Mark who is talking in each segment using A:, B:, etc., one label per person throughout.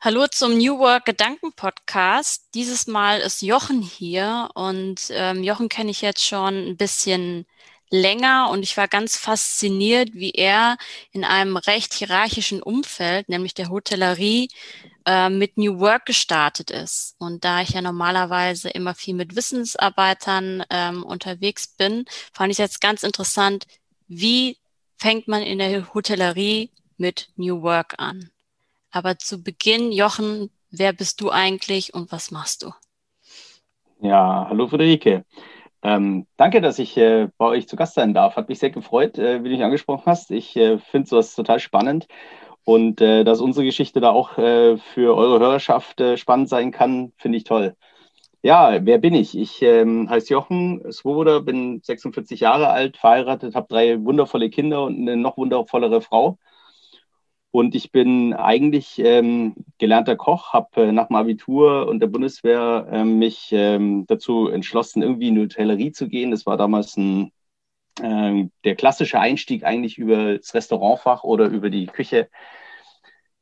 A: Hallo zum New Work Gedanken Podcast. Dieses Mal ist Jochen hier und ähm, Jochen kenne ich jetzt schon ein bisschen länger und ich war ganz fasziniert, wie er in einem recht hierarchischen Umfeld, nämlich der Hotellerie, äh, mit New Work gestartet ist. Und da ich ja normalerweise immer viel mit Wissensarbeitern ähm, unterwegs bin, fand ich jetzt ganz interessant, wie fängt man in der Hotellerie mit New Work an? Aber zu Beginn, Jochen, wer bist du eigentlich und was machst du?
B: Ja, hallo Friederike. Ähm, danke, dass ich äh, bei euch zu Gast sein darf. Hat mich sehr gefreut, äh, wie du mich angesprochen hast. Ich äh, finde sowas total spannend und äh, dass unsere Geschichte da auch äh, für eure Hörerschaft äh, spannend sein kann, finde ich toll. Ja, wer bin ich? Ich ähm, heiße Jochen Swoboda, bin 46 Jahre alt, verheiratet, habe drei wundervolle Kinder und eine noch wundervollere Frau. Und ich bin eigentlich ähm, gelernter Koch, habe äh, nach dem Abitur und der Bundeswehr äh, mich ähm, dazu entschlossen, irgendwie in die Hotellerie zu gehen. Das war damals ein, äh, der klassische Einstieg eigentlich über das Restaurantfach oder über die Küche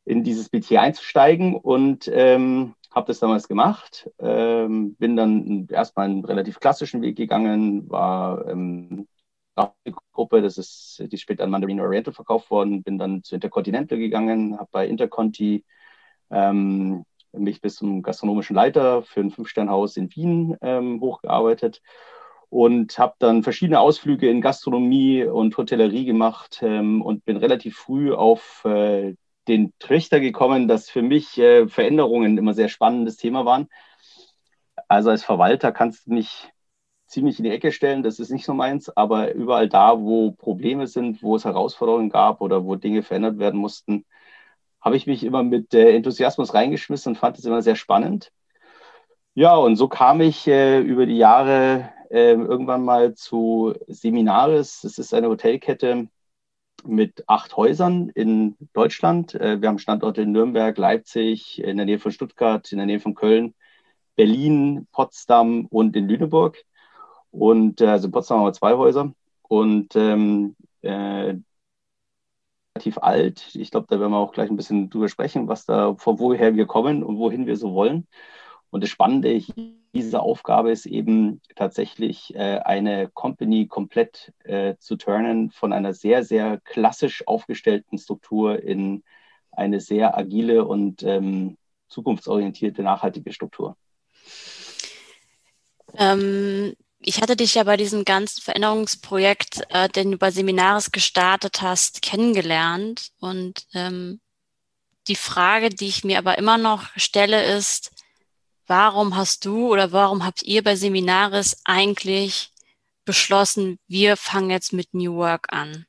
B: in dieses Metier einzusteigen und ähm, habe das damals gemacht. Ähm, bin dann erstmal einen relativ klassischen Weg gegangen, war ähm, Gruppe, das ist, die später an Mandarin Oriental verkauft worden, bin dann zu Intercontinental gegangen, habe bei Interconti ähm, mich bis zum gastronomischen Leiter für ein Fünf-Stern-Haus in Wien ähm, hochgearbeitet und habe dann verschiedene Ausflüge in Gastronomie und Hotellerie gemacht ähm, und bin relativ früh auf äh, den Trichter gekommen, dass für mich äh, Veränderungen immer sehr spannendes Thema waren. Also als Verwalter kannst du mich ziemlich in die Ecke stellen, das ist nicht so meins, aber überall da, wo Probleme sind, wo es Herausforderungen gab oder wo Dinge verändert werden mussten, habe ich mich immer mit äh, Enthusiasmus reingeschmissen und fand es immer sehr spannend. Ja, und so kam ich äh, über die Jahre äh, irgendwann mal zu Seminares. Das ist eine Hotelkette mit acht Häusern in Deutschland. Äh, wir haben Standorte in Nürnberg, Leipzig, in der Nähe von Stuttgart, in der Nähe von Köln, Berlin, Potsdam und in Lüneburg. Und äh, also in Potsdam haben wir zwei Häuser und ähm, äh, relativ alt. Ich glaube, da werden wir auch gleich ein bisschen drüber sprechen, was da, von woher wir kommen und wohin wir so wollen. Und das Spannende dieser Aufgabe ist eben tatsächlich äh, eine Company komplett äh, zu turnen von einer sehr, sehr klassisch aufgestellten Struktur in eine sehr agile und ähm, zukunftsorientierte, nachhaltige Struktur.
A: Ähm, ich hatte dich ja bei diesem ganzen Veränderungsprojekt, äh, den du bei Seminares gestartet hast, kennengelernt. Und ähm, die Frage, die ich mir aber immer noch stelle, ist, warum hast du oder warum habt ihr bei Seminares eigentlich beschlossen, wir fangen jetzt mit New Work an?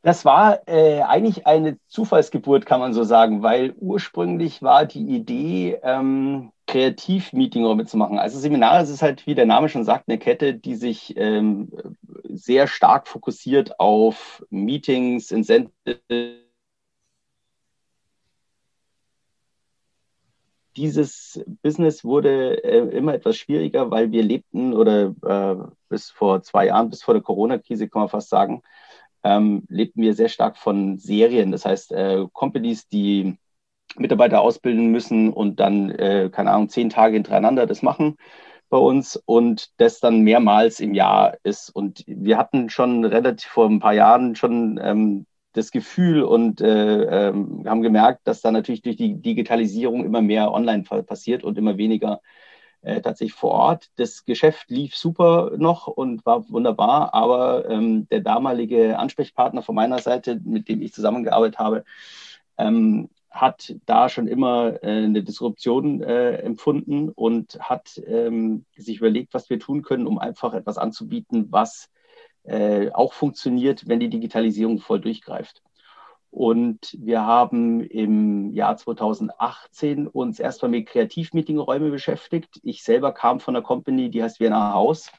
B: Das war äh, eigentlich eine Zufallsgeburt, kann man so sagen, weil ursprünglich war die Idee, ähm, Kreativ-Meetingräume zu machen. Also Seminare ist halt, wie der Name schon sagt, eine Kette, die sich ähm, sehr stark fokussiert auf Meetings, Incentives, dieses Business wurde äh, immer etwas schwieriger, weil wir lebten oder äh, bis vor zwei Jahren, bis vor der Corona-Krise, kann man fast sagen, ähm, lebten wir sehr stark von Serien. Das heißt, äh, Companies, die Mitarbeiter ausbilden müssen und dann, äh, keine Ahnung, zehn Tage hintereinander das machen bei uns und das dann mehrmals im Jahr ist. Und wir hatten schon relativ vor ein paar Jahren schon ähm, das Gefühl und äh, ähm, haben gemerkt, dass da natürlich durch die Digitalisierung immer mehr online passiert und immer weniger äh, tatsächlich vor Ort. Das Geschäft lief super noch und war wunderbar, aber ähm, der damalige Ansprechpartner von meiner Seite, mit dem ich zusammengearbeitet habe, ähm, hat da schon immer äh, eine Disruption äh, empfunden und hat ähm, sich überlegt, was wir tun können, um einfach etwas anzubieten, was äh, auch funktioniert, wenn die Digitalisierung voll durchgreift. Und wir haben im Jahr 2018 uns erstmal mit Kreativmeetingräume beschäftigt. Ich selber kam von einer Company, die heißt Vienna House.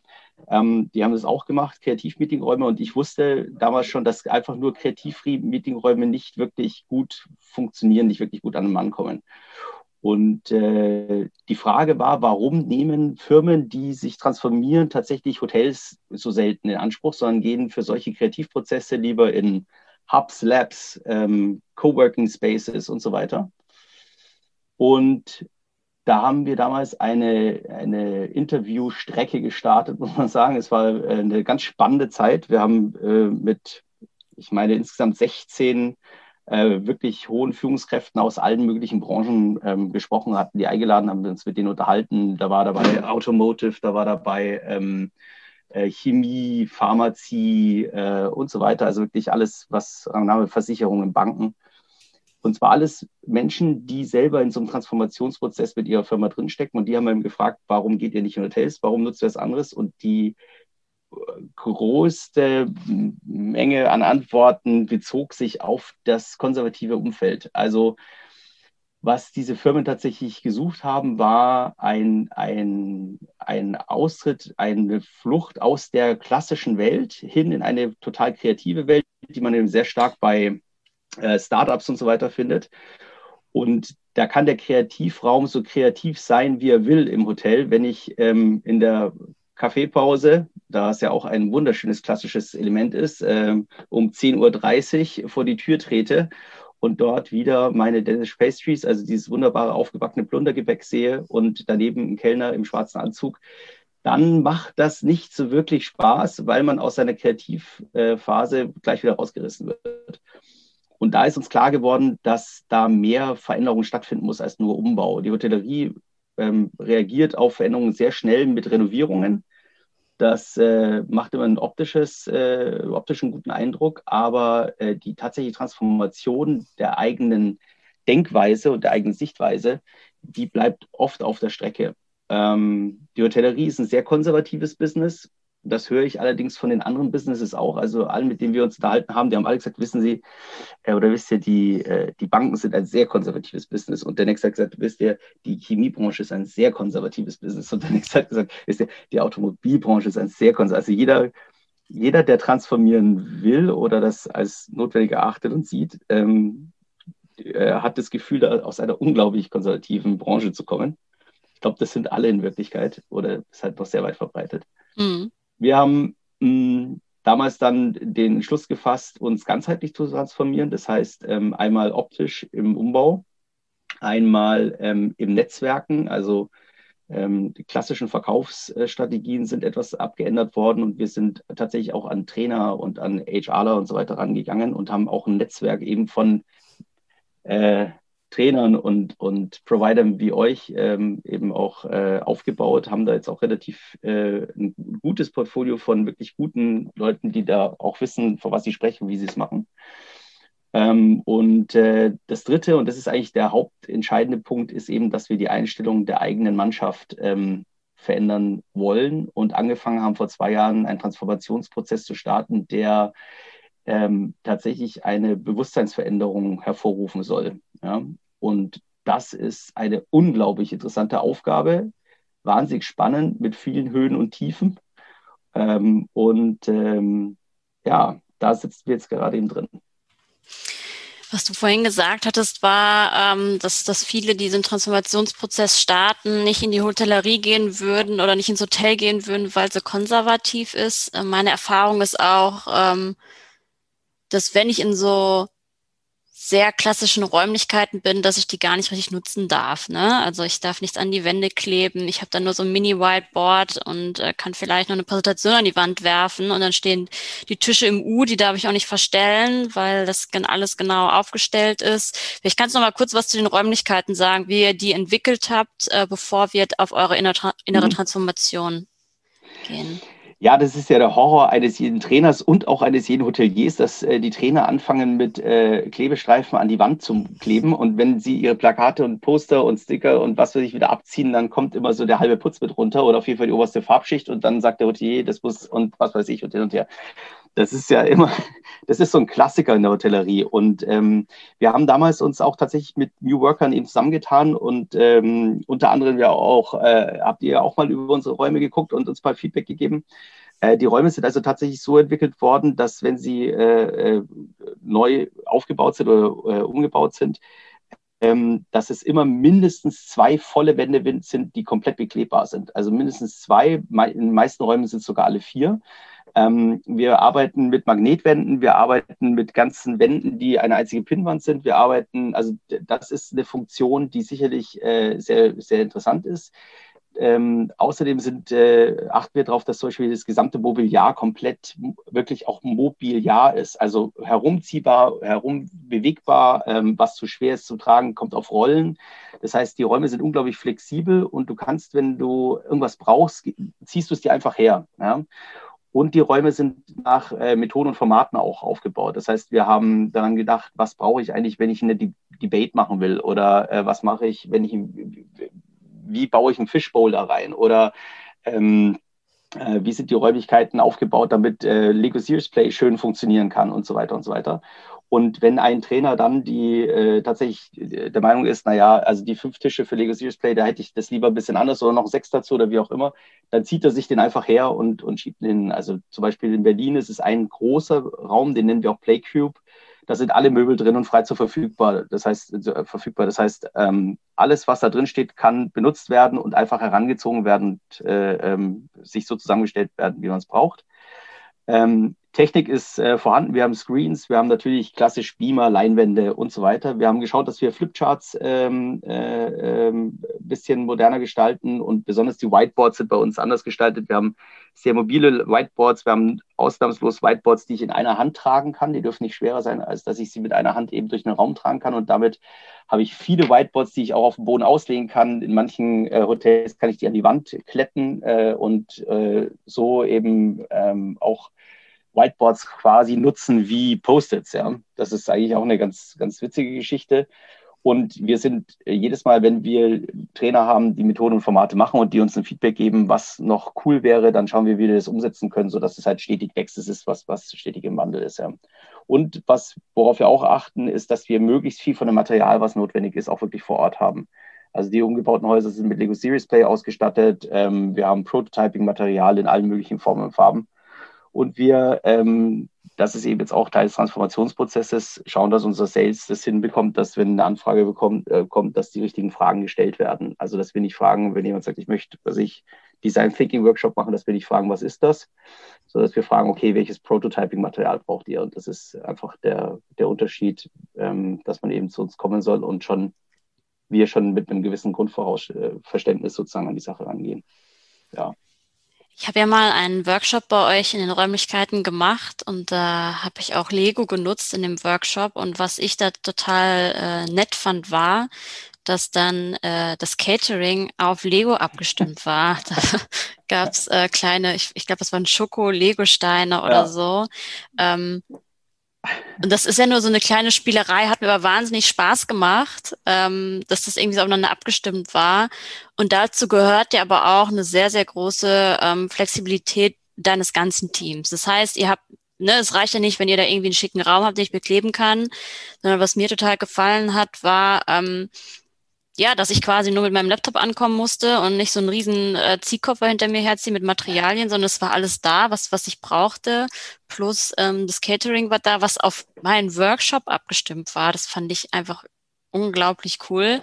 B: Ähm, die haben das auch gemacht, Kreativmeetingräume. Und ich wusste damals schon, dass einfach nur Kreativmeetingräume nicht wirklich gut funktionieren, nicht wirklich gut an den Mann kommen. Und äh, die Frage war, warum nehmen Firmen, die sich transformieren, tatsächlich Hotels so selten in Anspruch, sondern gehen für solche Kreativprozesse lieber in Hubs, Labs, ähm, Coworking Spaces und so weiter. Und da haben wir damals eine, eine Interviewstrecke gestartet, muss man sagen. Es war äh, eine ganz spannende Zeit. Wir haben äh, mit, ich meine, insgesamt 16 äh, wirklich hohen Führungskräften aus allen möglichen Branchen ähm, gesprochen, hatten die eingeladen, haben uns mit denen unterhalten. Da war dabei Automotive, da war dabei ähm, äh, Chemie, Pharmazie äh, und so weiter. Also wirklich alles, was Name Versicherungen, Banken. Und zwar alles Menschen, die selber in so einem Transformationsprozess mit ihrer Firma drinstecken. Und die haben eben gefragt, warum geht ihr nicht in Hotels? Warum nutzt ihr was anderes? Und die größte Menge an Antworten bezog sich auf das konservative Umfeld. Also was diese Firmen tatsächlich gesucht haben, war ein, ein, ein Austritt, eine Flucht aus der klassischen Welt hin in eine total kreative Welt, die man eben sehr stark bei äh, Startups und so weiter findet. Und da kann der Kreativraum so kreativ sein, wie er will im Hotel. Wenn ich ähm, in der Kaffeepause, da es ja auch ein wunderschönes klassisches Element ist, ähm, um 10.30 Uhr vor die Tür trete und dort wieder meine Danish Pastries, also dieses wunderbare aufgebackene Plundergebäck sehe und daneben ein Kellner im schwarzen Anzug, dann macht das nicht so wirklich Spaß, weil man aus seiner Kreativphase gleich wieder rausgerissen wird. Und da ist uns klar geworden, dass da mehr Veränderung stattfinden muss als nur Umbau. Die Hotellerie ähm, reagiert auf Veränderungen sehr schnell mit Renovierungen. Das äh, macht immer einen optisches, äh, optischen guten Eindruck, aber äh, die tatsächliche Transformation der eigenen Denkweise und der eigenen Sichtweise, die bleibt oft auf der Strecke. Ähm, die Hotellerie ist ein sehr konservatives Business das höre ich allerdings von den anderen Businesses auch. Also allen, mit denen wir uns unterhalten haben, die haben alle gesagt, wissen Sie, äh, oder wisst ihr, die, äh, die Banken sind ein sehr konservatives Business. Und der nächste hat gesagt, wisst ihr, die Chemiebranche ist ein sehr konservatives Business. Und der nächste hat gesagt, wisst ihr, die Automobilbranche ist ein sehr konservatives. Also jeder, jeder, der transformieren will oder das als notwendig erachtet und sieht, ähm, äh, hat das Gefühl, aus einer unglaublich konservativen Branche zu kommen. Ich glaube, das sind alle in Wirklichkeit oder ist halt noch sehr weit verbreitet. Mhm. Wir haben mh, hm, damals dann den Schluss gefasst, uns ganzheitlich zu transformieren. Das heißt, ähm, einmal optisch im Umbau, einmal ähm, im Netzwerken, also ähm, die klassischen Verkaufsstrategien sind etwas abgeändert worden und wir sind tatsächlich auch an Trainer und an HRler und so weiter rangegangen und haben auch ein Netzwerk eben von äh, Trainern und, und Providern wie euch ähm, eben auch äh, aufgebaut, haben da jetzt auch relativ äh, ein gutes Portfolio von wirklich guten Leuten, die da auch wissen, vor was sie sprechen, wie sie es machen. Ähm, und äh, das Dritte, und das ist eigentlich der hauptentscheidende Punkt, ist eben, dass wir die Einstellung der eigenen Mannschaft ähm, verändern wollen und angefangen haben vor zwei Jahren einen Transformationsprozess zu starten, der ähm, tatsächlich eine Bewusstseinsveränderung hervorrufen soll. Ja? Und das ist eine unglaublich interessante Aufgabe, wahnsinnig spannend mit vielen Höhen und Tiefen. Ähm, und ähm, ja, da sitzen wir jetzt gerade eben drin.
A: Was du vorhin gesagt hattest, war, ähm, dass, dass viele diesen Transformationsprozess starten, nicht in die Hotellerie gehen würden oder nicht ins Hotel gehen würden, weil sie konservativ ist. Äh, meine Erfahrung ist auch, ähm, dass wenn ich in so sehr klassischen Räumlichkeiten bin, dass ich die gar nicht richtig nutzen darf. Ne? Also ich darf nichts an die Wände kleben. Ich habe dann nur so ein Mini-Whiteboard und äh, kann vielleicht noch eine Präsentation an die Wand werfen und dann stehen die Tische im U, die darf ich auch nicht verstellen, weil das alles genau aufgestellt ist. Vielleicht kannst du noch mal kurz was zu den Räumlichkeiten sagen, wie ihr die entwickelt habt, äh, bevor wir auf eure innere, innere mhm. Transformation gehen.
B: Ja, das ist ja der Horror eines jeden Trainers und auch eines jeden Hoteliers, dass äh, die Trainer anfangen mit äh, Klebestreifen an die Wand zu kleben und wenn sie ihre Plakate und Poster und Sticker und was weiß ich wieder abziehen, dann kommt immer so der halbe Putz mit runter oder auf jeden Fall die oberste Farbschicht und dann sagt der Hotelier, das muss und was weiß ich und hin und her. Das ist ja immer, das ist so ein Klassiker in der Hotellerie. Und ähm, wir haben damals uns auch tatsächlich mit New Workern eben zusammengetan und ähm, unter anderem ja auch, äh, habt ihr ja auch mal über unsere Räume geguckt und uns mal Feedback gegeben. Äh, die Räume sind also tatsächlich so entwickelt worden, dass wenn sie äh, äh neu aufgebaut sind oder äh, umgebaut sind, ähm, dass es immer mindestens zwei volle Wände sind, die komplett beklebbar sind. Also mindestens zwei, in den meisten Räumen sind es sogar alle vier. Ähm, wir arbeiten mit Magnetwänden, wir arbeiten mit ganzen Wänden, die eine einzige Pinnwand sind. Wir arbeiten, also das ist eine Funktion, die sicherlich äh, sehr, sehr interessant ist. Ähm, außerdem sind, äh, achten wir darauf, dass zum Beispiel das gesamte Mobiliar komplett wirklich auch Mobiliar ist, also herumziehbar, herumbewegbar, ähm, was zu schwer ist zu tragen, kommt auf Rollen. Das heißt, die Räume sind unglaublich flexibel und du kannst, wenn du irgendwas brauchst, ziehst du es dir einfach her. Ja? Und die Räume sind nach äh, Methoden und Formaten auch aufgebaut. Das heißt, wir haben daran gedacht, was brauche ich eigentlich, wenn ich eine De Debate machen will? Oder äh, was mache ich, wenn ich, wie baue ich einen Fishbowl da rein? Oder ähm, äh, wie sind die Räumlichkeiten aufgebaut, damit äh, Lego Series Play schön funktionieren kann und so weiter und so weiter. Und wenn ein Trainer dann die äh, tatsächlich äh, der Meinung ist, naja, also die fünf Tische für Lego Series Play, da hätte ich das lieber ein bisschen anders oder noch sechs dazu oder wie auch immer, dann zieht er sich den einfach her und, und schiebt den. Also zum Beispiel in Berlin ist es ein großer Raum, den nennen wir auch Play Cube. Da sind alle Möbel drin und frei zur verfügbar. Das heißt, äh, verfügbar. Das heißt, ähm, alles, was da drin steht, kann benutzt werden und einfach herangezogen werden und äh, ähm, sich so zusammengestellt werden, wie man es braucht. Ähm, Technik ist äh, vorhanden. Wir haben Screens, wir haben natürlich klassisch Beamer, Leinwände und so weiter. Wir haben geschaut, dass wir Flipcharts ähm, äh, ähm, bisschen moderner gestalten und besonders die Whiteboards sind bei uns anders gestaltet. Wir haben sehr mobile Whiteboards. Wir haben ausnahmslos Whiteboards, die ich in einer Hand tragen kann. Die dürfen nicht schwerer sein, als dass ich sie mit einer Hand eben durch den Raum tragen kann. Und damit habe ich viele Whiteboards, die ich auch auf dem Boden auslegen kann. In manchen äh, Hotels kann ich die an die Wand kletten äh, und äh, so eben ähm, auch Whiteboards quasi nutzen wie Post-its. Ja. Das ist eigentlich auch eine ganz, ganz witzige Geschichte. Und wir sind äh, jedes Mal, wenn wir Trainer haben, die Methoden und Formate machen und die uns ein Feedback geben, was noch cool wäre, dann schauen wir, wie wir das umsetzen können, sodass es halt stetig wächst. Ist was, was stetig im Wandel ist. Ja. Und was, worauf wir auch achten, ist, dass wir möglichst viel von dem Material, was notwendig ist, auch wirklich vor Ort haben. Also die umgebauten Häuser sind mit Lego Series Play ausgestattet. Ähm, wir haben Prototyping-Material in allen möglichen Formen und Farben. Und wir, ähm, das ist eben jetzt auch Teil des Transformationsprozesses, schauen, dass unser Sales das hinbekommt, dass wenn eine Anfrage bekommt, äh, kommt, dass die richtigen Fragen gestellt werden. Also dass wir nicht fragen, wenn jemand sagt, ich möchte, was ich Design Thinking Workshop machen, dass wir nicht fragen, was ist das, sondern dass wir fragen, okay, welches Prototyping-Material braucht ihr? Und das ist einfach der, der Unterschied, ähm, dass man eben zu uns kommen soll und schon wir schon mit einem gewissen Grundverständnis sozusagen an die Sache rangehen. Ja.
A: Ich habe ja mal einen Workshop bei euch in den Räumlichkeiten gemacht und da habe ich auch Lego genutzt in dem Workshop. Und was ich da total äh, nett fand, war, dass dann äh, das Catering auf Lego abgestimmt war. Da gab's äh, kleine, ich, ich glaube, das waren Schoko-Lego-Steine oder ja. so. Ähm, und das ist ja nur so eine kleine Spielerei, hat mir aber wahnsinnig Spaß gemacht, ähm, dass das irgendwie so aufeinander abgestimmt war. Und dazu gehört ja aber auch eine sehr, sehr große ähm, Flexibilität deines ganzen Teams. Das heißt, ihr habt, ne, es reicht ja nicht, wenn ihr da irgendwie einen schicken Raum habt, den ich bekleben kann, sondern was mir total gefallen hat, war, ähm, ja, dass ich quasi nur mit meinem Laptop ankommen musste und nicht so einen riesen äh, Ziehkoffer hinter mir herziehen mit Materialien, sondern es war alles da, was, was ich brauchte. Plus ähm, das Catering war da, was auf meinen Workshop abgestimmt war. Das fand ich einfach unglaublich cool.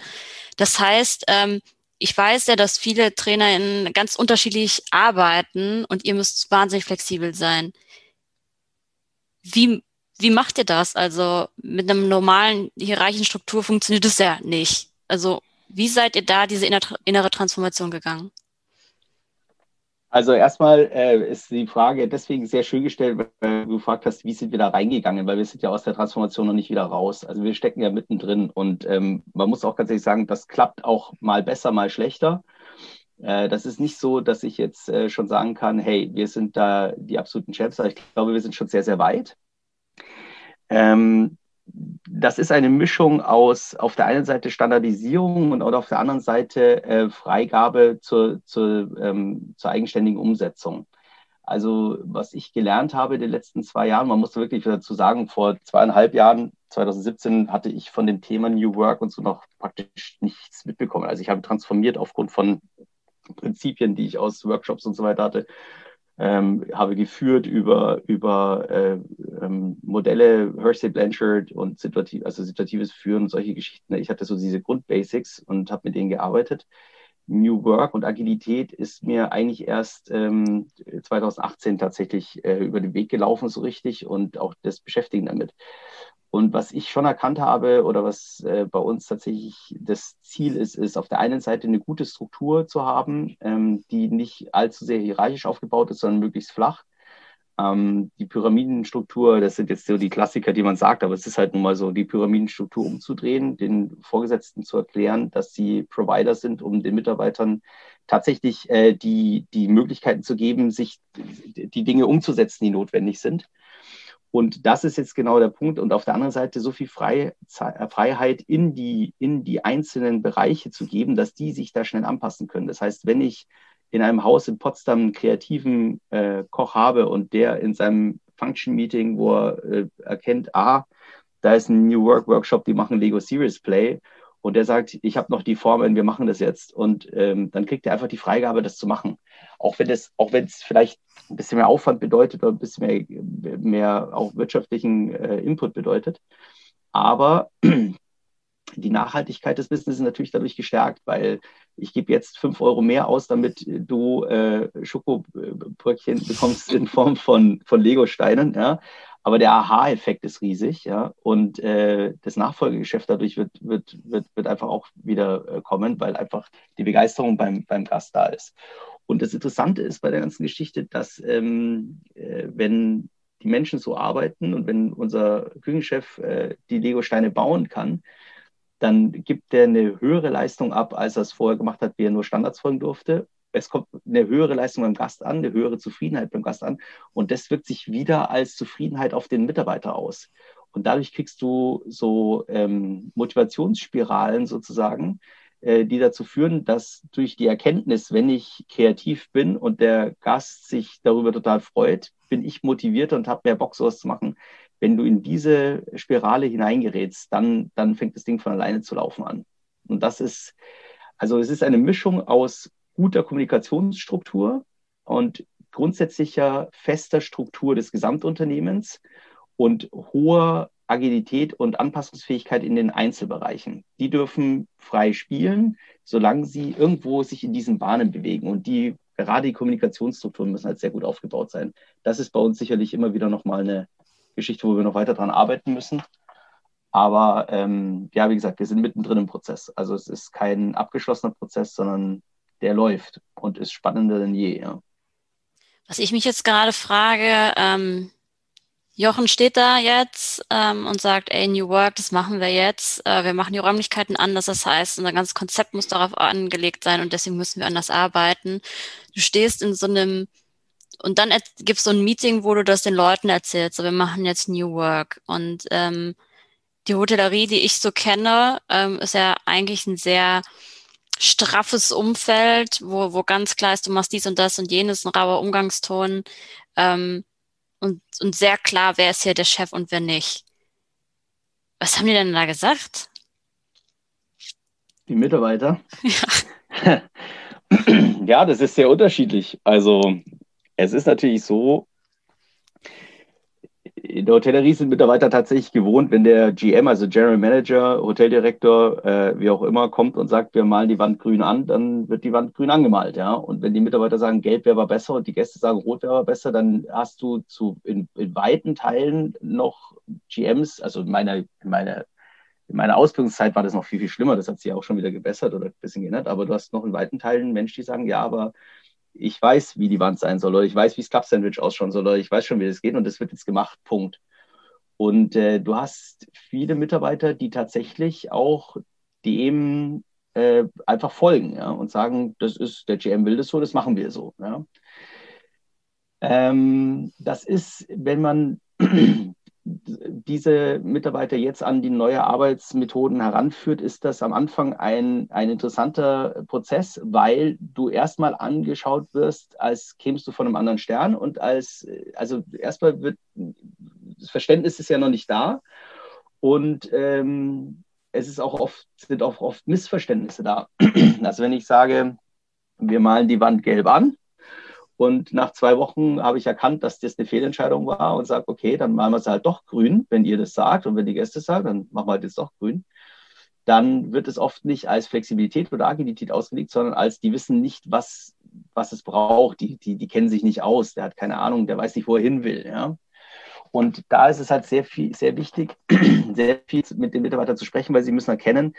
A: Das heißt, ähm, ich weiß ja, dass viele TrainerInnen ganz unterschiedlich arbeiten und ihr müsst wahnsinnig flexibel sein. Wie, wie macht ihr das? Also mit einem normalen Hierarchienstruktur funktioniert das ja nicht. Also wie seid ihr da diese innere Transformation gegangen?
B: Also erstmal äh, ist die Frage deswegen sehr schön gestellt, weil du gefragt hast, wie sind wir da reingegangen, weil wir sind ja aus der Transformation noch nicht wieder raus. Also wir stecken ja mittendrin und ähm, man muss auch ganz ehrlich sagen, das klappt auch mal besser, mal schlechter. Äh, das ist nicht so, dass ich jetzt äh, schon sagen kann, hey, wir sind da die absoluten Champs, aber ich glaube, wir sind schon sehr, sehr weit. Ähm, das ist eine Mischung aus auf der einen Seite Standardisierung und auf der anderen Seite äh, Freigabe zur, zur, ähm, zur eigenständigen Umsetzung. Also was ich gelernt habe in den letzten zwei Jahren, man muss wirklich dazu sagen, vor zweieinhalb Jahren, 2017, hatte ich von dem Thema New Work und so noch praktisch nichts mitbekommen. Also ich habe transformiert aufgrund von Prinzipien, die ich aus Workshops und so weiter hatte ähm, habe geführt über, über äh, ähm, Modelle, Hersey Blanchard und situativ, also situatives Führen und solche Geschichten. Ich hatte so diese Grundbasics und habe mit denen gearbeitet. New Work und Agilität ist mir eigentlich erst ähm, 2018 tatsächlich äh, über den Weg gelaufen, so richtig, und auch das Beschäftigen damit. Und was ich schon erkannt habe oder was äh, bei uns tatsächlich das Ziel ist, ist auf der einen Seite eine gute Struktur zu haben, ähm, die nicht allzu sehr hierarchisch aufgebaut ist, sondern möglichst flach. Ähm, die Pyramidenstruktur, das sind jetzt so die Klassiker, die man sagt, aber es ist halt nun mal so, die Pyramidenstruktur umzudrehen, den Vorgesetzten zu erklären, dass sie Provider sind, um den Mitarbeitern tatsächlich äh, die, die Möglichkeiten zu geben, sich die Dinge umzusetzen, die notwendig sind. Und das ist jetzt genau der Punkt. Und auf der anderen Seite so viel Freiheit in die, in die einzelnen Bereiche zu geben, dass die sich da schnell anpassen können. Das heißt, wenn ich in einem Haus in Potsdam einen kreativen äh, Koch habe und der in seinem Function Meeting, wo er äh, erkennt, ah, da ist ein New Work Workshop, die machen Lego Serious Play und der sagt, ich habe noch die Formeln, wir machen das jetzt und ähm, dann kriegt er einfach die Freigabe, das zu machen. Auch wenn das, auch wenn es vielleicht ein bisschen mehr Aufwand bedeutet oder ein bisschen mehr, mehr auch wirtschaftlichen äh, Input bedeutet. Aber die Nachhaltigkeit des Business ist natürlich dadurch gestärkt, weil ich gebe jetzt fünf Euro mehr aus, damit du äh, Schokobröckchen bekommst in Form von, von Lego-Steinen. Ja? Aber der Aha-Effekt ist riesig, ja. Und äh, das Nachfolgegeschäft dadurch wird, wird, wird, wird einfach auch wieder äh, kommen, weil einfach die Begeisterung beim, beim Gast da ist. Und das Interessante ist bei der ganzen Geschichte, dass ähm, äh, wenn die Menschen so arbeiten und wenn unser Küchenchef äh, die Lego-Steine bauen kann, dann gibt er eine höhere Leistung ab, als er es vorher gemacht hat, wie er nur Standards folgen durfte. Es kommt eine höhere Leistung beim Gast an, eine höhere Zufriedenheit beim Gast an. Und das wirkt sich wieder als Zufriedenheit auf den Mitarbeiter aus. Und dadurch kriegst du so ähm, Motivationsspiralen sozusagen, äh, die dazu führen, dass durch die Erkenntnis, wenn ich kreativ bin und der Gast sich darüber total freut, bin ich motiviert und habe mehr Bock, sowas zu machen wenn du in diese Spirale hineingerätst, dann, dann fängt das Ding von alleine zu laufen an. Und das ist, also es ist eine Mischung aus guter Kommunikationsstruktur und grundsätzlicher fester Struktur des Gesamtunternehmens und hoher Agilität und Anpassungsfähigkeit in den Einzelbereichen. Die dürfen frei spielen, solange sie irgendwo sich in diesen Bahnen bewegen. Und die, gerade die Kommunikationsstrukturen müssen halt sehr gut aufgebaut sein. Das ist bei uns sicherlich immer wieder nochmal eine, Geschichte, wo wir noch weiter dran arbeiten müssen. Aber ähm, ja, wie gesagt, wir sind mittendrin im Prozess. Also es ist kein abgeschlossener Prozess, sondern der läuft und ist spannender denn je. Ja.
A: Was ich mich jetzt gerade frage, ähm, Jochen steht da jetzt ähm, und sagt, ey, New Work, das machen wir jetzt. Äh, wir machen die Räumlichkeiten anders. Das heißt, unser ganzes Konzept muss darauf angelegt sein und deswegen müssen wir anders arbeiten. Du stehst in so einem und dann gibt es so ein Meeting, wo du das den Leuten erzählst, so wir machen jetzt New Work. Und ähm, die Hotellerie, die ich so kenne, ähm, ist ja eigentlich ein sehr straffes Umfeld, wo, wo ganz klar ist, du machst dies und das und jenes, ein rauer Umgangston ähm, und, und sehr klar, wer ist hier der Chef und wer nicht. Was haben die denn da gesagt?
B: Die Mitarbeiter? Ja. ja, das ist sehr unterschiedlich. Also es ist natürlich so, in der Hotellerie sind Mitarbeiter tatsächlich gewohnt, wenn der GM, also General Manager, Hoteldirektor, äh, wie auch immer, kommt und sagt, wir malen die Wand grün an, dann wird die Wand grün angemalt, ja. Und wenn die Mitarbeiter sagen, gelb wäre aber besser und die Gäste sagen, rot wäre aber besser, dann hast du zu in, in weiten Teilen noch GMs, also in meiner, in meiner in meiner Ausbildungszeit war das noch viel, viel schlimmer. Das hat sich auch schon wieder gebessert oder ein bisschen geändert. Aber du hast noch in weiten Teilen Menschen, die sagen, ja, aber ich weiß, wie die Wand sein soll oder ich weiß, wie das Club-Sandwich ausschauen soll oder ich weiß schon, wie das geht und das wird jetzt gemacht, Punkt. Und äh, du hast viele Mitarbeiter, die tatsächlich auch dem äh, einfach folgen ja, und sagen, das ist, der GM will das so, das machen wir so. Ja. Ähm, das ist, wenn man diese Mitarbeiter jetzt an die neue Arbeitsmethoden heranführt, ist das am Anfang ein, ein interessanter Prozess, weil du erstmal angeschaut wirst, als kämst du von einem anderen Stern und als, also erstmal wird, das Verständnis ist ja noch nicht da und ähm, es ist auch oft, sind auch oft Missverständnisse da. Also wenn ich sage, wir malen die Wand gelb an, und nach zwei Wochen habe ich erkannt, dass das eine Fehlentscheidung war und sage, okay, dann machen wir es halt doch grün, wenn ihr das sagt und wenn die Gäste sagen, dann machen wir halt jetzt doch grün. dann wird es oft nicht als Flexibilität oder Agilität ausgelegt, sondern als die wissen nicht, was, was es braucht. Die, die, die kennen sich nicht aus, der hat keine Ahnung, der weiß nicht, wo er hin will. Ja? Und da ist es halt sehr viel, sehr wichtig, sehr viel mit den Mitarbeitern zu sprechen, weil sie müssen erkennen,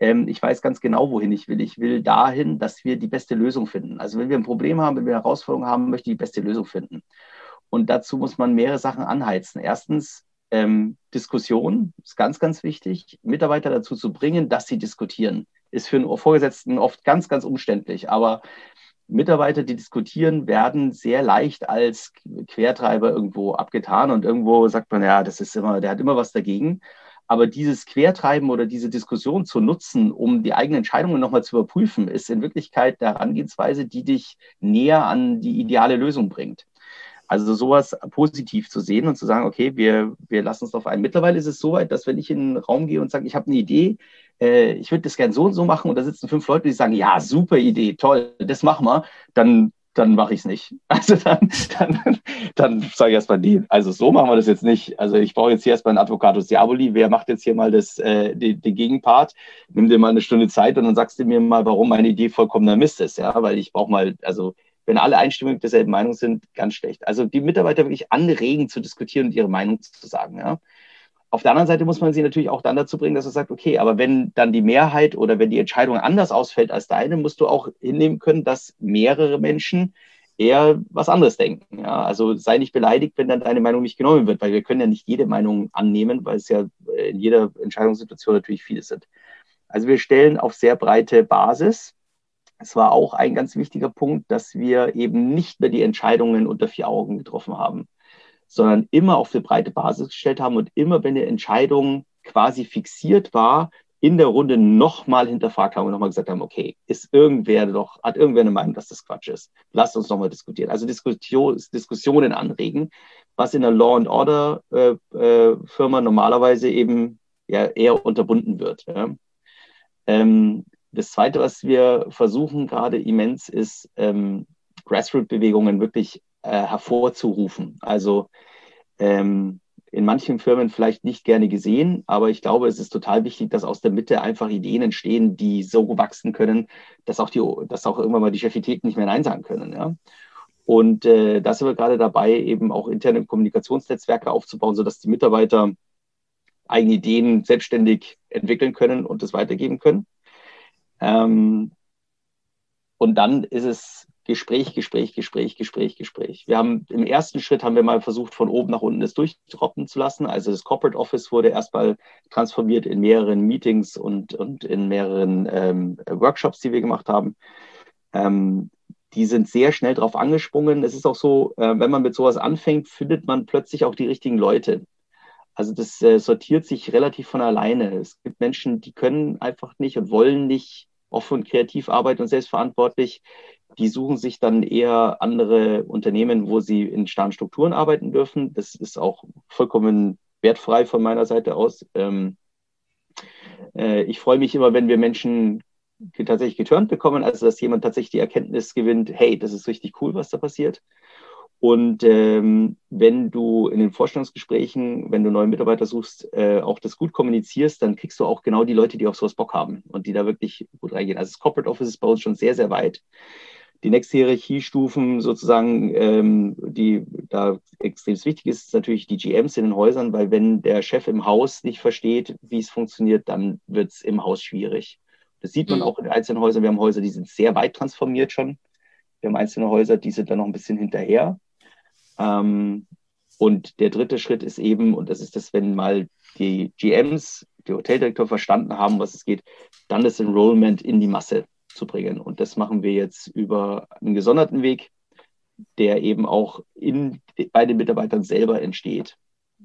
B: ähm, ich weiß ganz genau, wohin ich will. Ich will dahin, dass wir die beste Lösung finden. Also wenn wir ein Problem haben, wenn wir eine Herausforderung haben, möchte ich die beste Lösung finden. Und dazu muss man mehrere Sachen anheizen. Erstens, ähm, Diskussion ist ganz, ganz wichtig. Mitarbeiter dazu zu bringen, dass sie diskutieren, ist für einen Vorgesetzten oft ganz, ganz umständlich. Aber Mitarbeiter, die diskutieren, werden sehr leicht als Quertreiber irgendwo abgetan und irgendwo sagt man, ja, das ist immer, der hat immer was dagegen. Aber dieses Quertreiben oder diese Diskussion zu nutzen, um die eigenen Entscheidungen nochmal zu überprüfen, ist in Wirklichkeit der Herangehensweise, die dich näher an die ideale Lösung bringt. Also sowas positiv zu sehen und zu sagen, okay, wir, wir lassen uns darauf ein. Mittlerweile ist es so weit, dass wenn ich in einen Raum gehe und sage, ich habe eine Idee, äh, ich würde das gerne so und so machen und da sitzen fünf Leute, die sagen, ja, super Idee, toll, das machen wir, dann, dann mache ich es nicht. Also dann, dann, dann sage ich erstmal, nee, also so machen wir das jetzt nicht. Also ich brauche jetzt hier erstmal einen Advocatus Diaboli, wer macht jetzt hier mal das, äh, den, den Gegenpart, nimm dir mal eine Stunde Zeit und dann sagst du mir mal, warum meine Idee vollkommener Mist ist, ja, weil ich brauche mal, also wenn alle einstimmig derselben Meinung sind, ganz schlecht. Also die Mitarbeiter wirklich anregen zu diskutieren und ihre Meinung zu sagen. Ja. Auf der anderen Seite muss man sie natürlich auch dann dazu bringen, dass er sagt, okay, aber wenn dann die Mehrheit oder wenn die Entscheidung anders ausfällt als deine, musst du auch hinnehmen können, dass mehrere Menschen eher was anderes denken. Ja. Also sei nicht beleidigt, wenn dann deine Meinung nicht genommen wird, weil wir können ja nicht jede Meinung annehmen, weil es ja in jeder Entscheidungssituation natürlich viele sind. Also wir stellen auf sehr breite Basis es war auch ein ganz wichtiger Punkt, dass wir eben nicht mehr die Entscheidungen unter vier Augen getroffen haben, sondern immer auf eine breite Basis gestellt haben und immer, wenn eine Entscheidung quasi fixiert war, in der Runde nochmal hinterfragt haben und nochmal gesagt haben, okay, ist irgendwer doch, hat irgendwer eine Meinung, dass das Quatsch ist? Lasst uns nochmal diskutieren. Also Diskussion, Diskussionen anregen, was in der Law and Order äh, äh, Firma normalerweise eben ja eher unterbunden wird. Ja. Ähm, das Zweite, was wir versuchen gerade immens, ist ähm, Grassroot-Bewegungen wirklich äh, hervorzurufen. Also ähm, in manchen Firmen vielleicht nicht gerne gesehen, aber ich glaube, es ist total wichtig, dass aus der Mitte einfach Ideen entstehen, die so wachsen können, dass auch, die, dass auch irgendwann mal die Chefitäten nicht mehr Nein sagen können. Ja? Und äh, da sind wir gerade dabei, eben auch interne Kommunikationsnetzwerke aufzubauen, sodass die Mitarbeiter eigene Ideen selbstständig entwickeln können und das weitergeben können. Ähm, und dann ist es Gespräch, Gespräch, Gespräch, Gespräch, Gespräch. Wir haben im ersten Schritt haben wir mal versucht, von oben nach unten das durchtroppen zu lassen. Also das Corporate Office wurde erstmal transformiert in mehreren Meetings und, und in mehreren ähm, Workshops, die wir gemacht haben. Ähm, die sind sehr schnell drauf angesprungen. Es ist auch so, äh, wenn man mit sowas anfängt, findet man plötzlich auch die richtigen Leute. Also das äh, sortiert sich relativ von alleine. Es gibt Menschen, die können einfach nicht und wollen nicht offen und kreativ arbeiten und selbstverantwortlich. Die suchen sich dann eher andere Unternehmen, wo sie in starren Strukturen arbeiten dürfen. Das ist auch vollkommen wertfrei von meiner Seite aus. Ähm, äh, ich freue mich immer, wenn wir Menschen tatsächlich geturnt bekommen, also dass jemand tatsächlich die Erkenntnis gewinnt, hey, das ist richtig cool, was da passiert. Und ähm, wenn du in den Vorstellungsgesprächen, wenn du neue Mitarbeiter suchst, äh, auch das gut kommunizierst, dann kriegst du auch genau die Leute, die auf sowas Bock haben und die da wirklich gut reingehen. Also das Corporate Office ist bei uns schon sehr, sehr weit. Die nächste Hierarchiestufen sozusagen, ähm, die da extrem wichtig ist, ist natürlich die GMs in den Häusern, weil wenn der Chef im Haus nicht versteht, wie es funktioniert, dann wird es im Haus schwierig. Das sieht man mhm. auch in einzelnen Häusern. Wir haben Häuser, die sind sehr weit transformiert schon. Wir haben einzelne Häuser, die sind da noch ein bisschen hinterher. Ähm, und der dritte Schritt ist eben, und das ist das, wenn mal die GMs, die Hoteldirektor verstanden haben, was es geht, dann das Enrollment in die Masse zu bringen. Und das machen wir jetzt über einen gesonderten Weg, der eben auch in, bei den Mitarbeitern selber entsteht.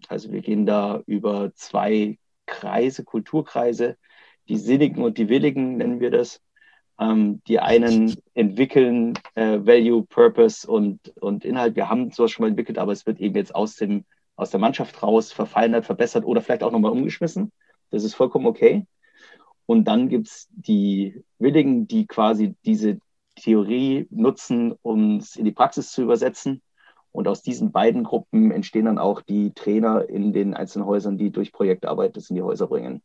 B: Also wir gehen da über zwei Kreise, Kulturkreise, die Sinnigen und die Willigen nennen wir das. Ähm, die einen entwickeln äh, Value, Purpose und, und Inhalt. Wir haben sowas schon mal entwickelt, aber es wird eben jetzt aus, dem, aus der Mannschaft raus verfeinert, verbessert oder vielleicht auch nochmal umgeschmissen. Das ist vollkommen okay. Und dann gibt es die Willigen, die quasi diese Theorie nutzen, um es in die Praxis zu übersetzen. Und aus diesen beiden Gruppen entstehen dann auch die Trainer in den einzelnen Häusern, die durch Projektarbeit das in die Häuser bringen.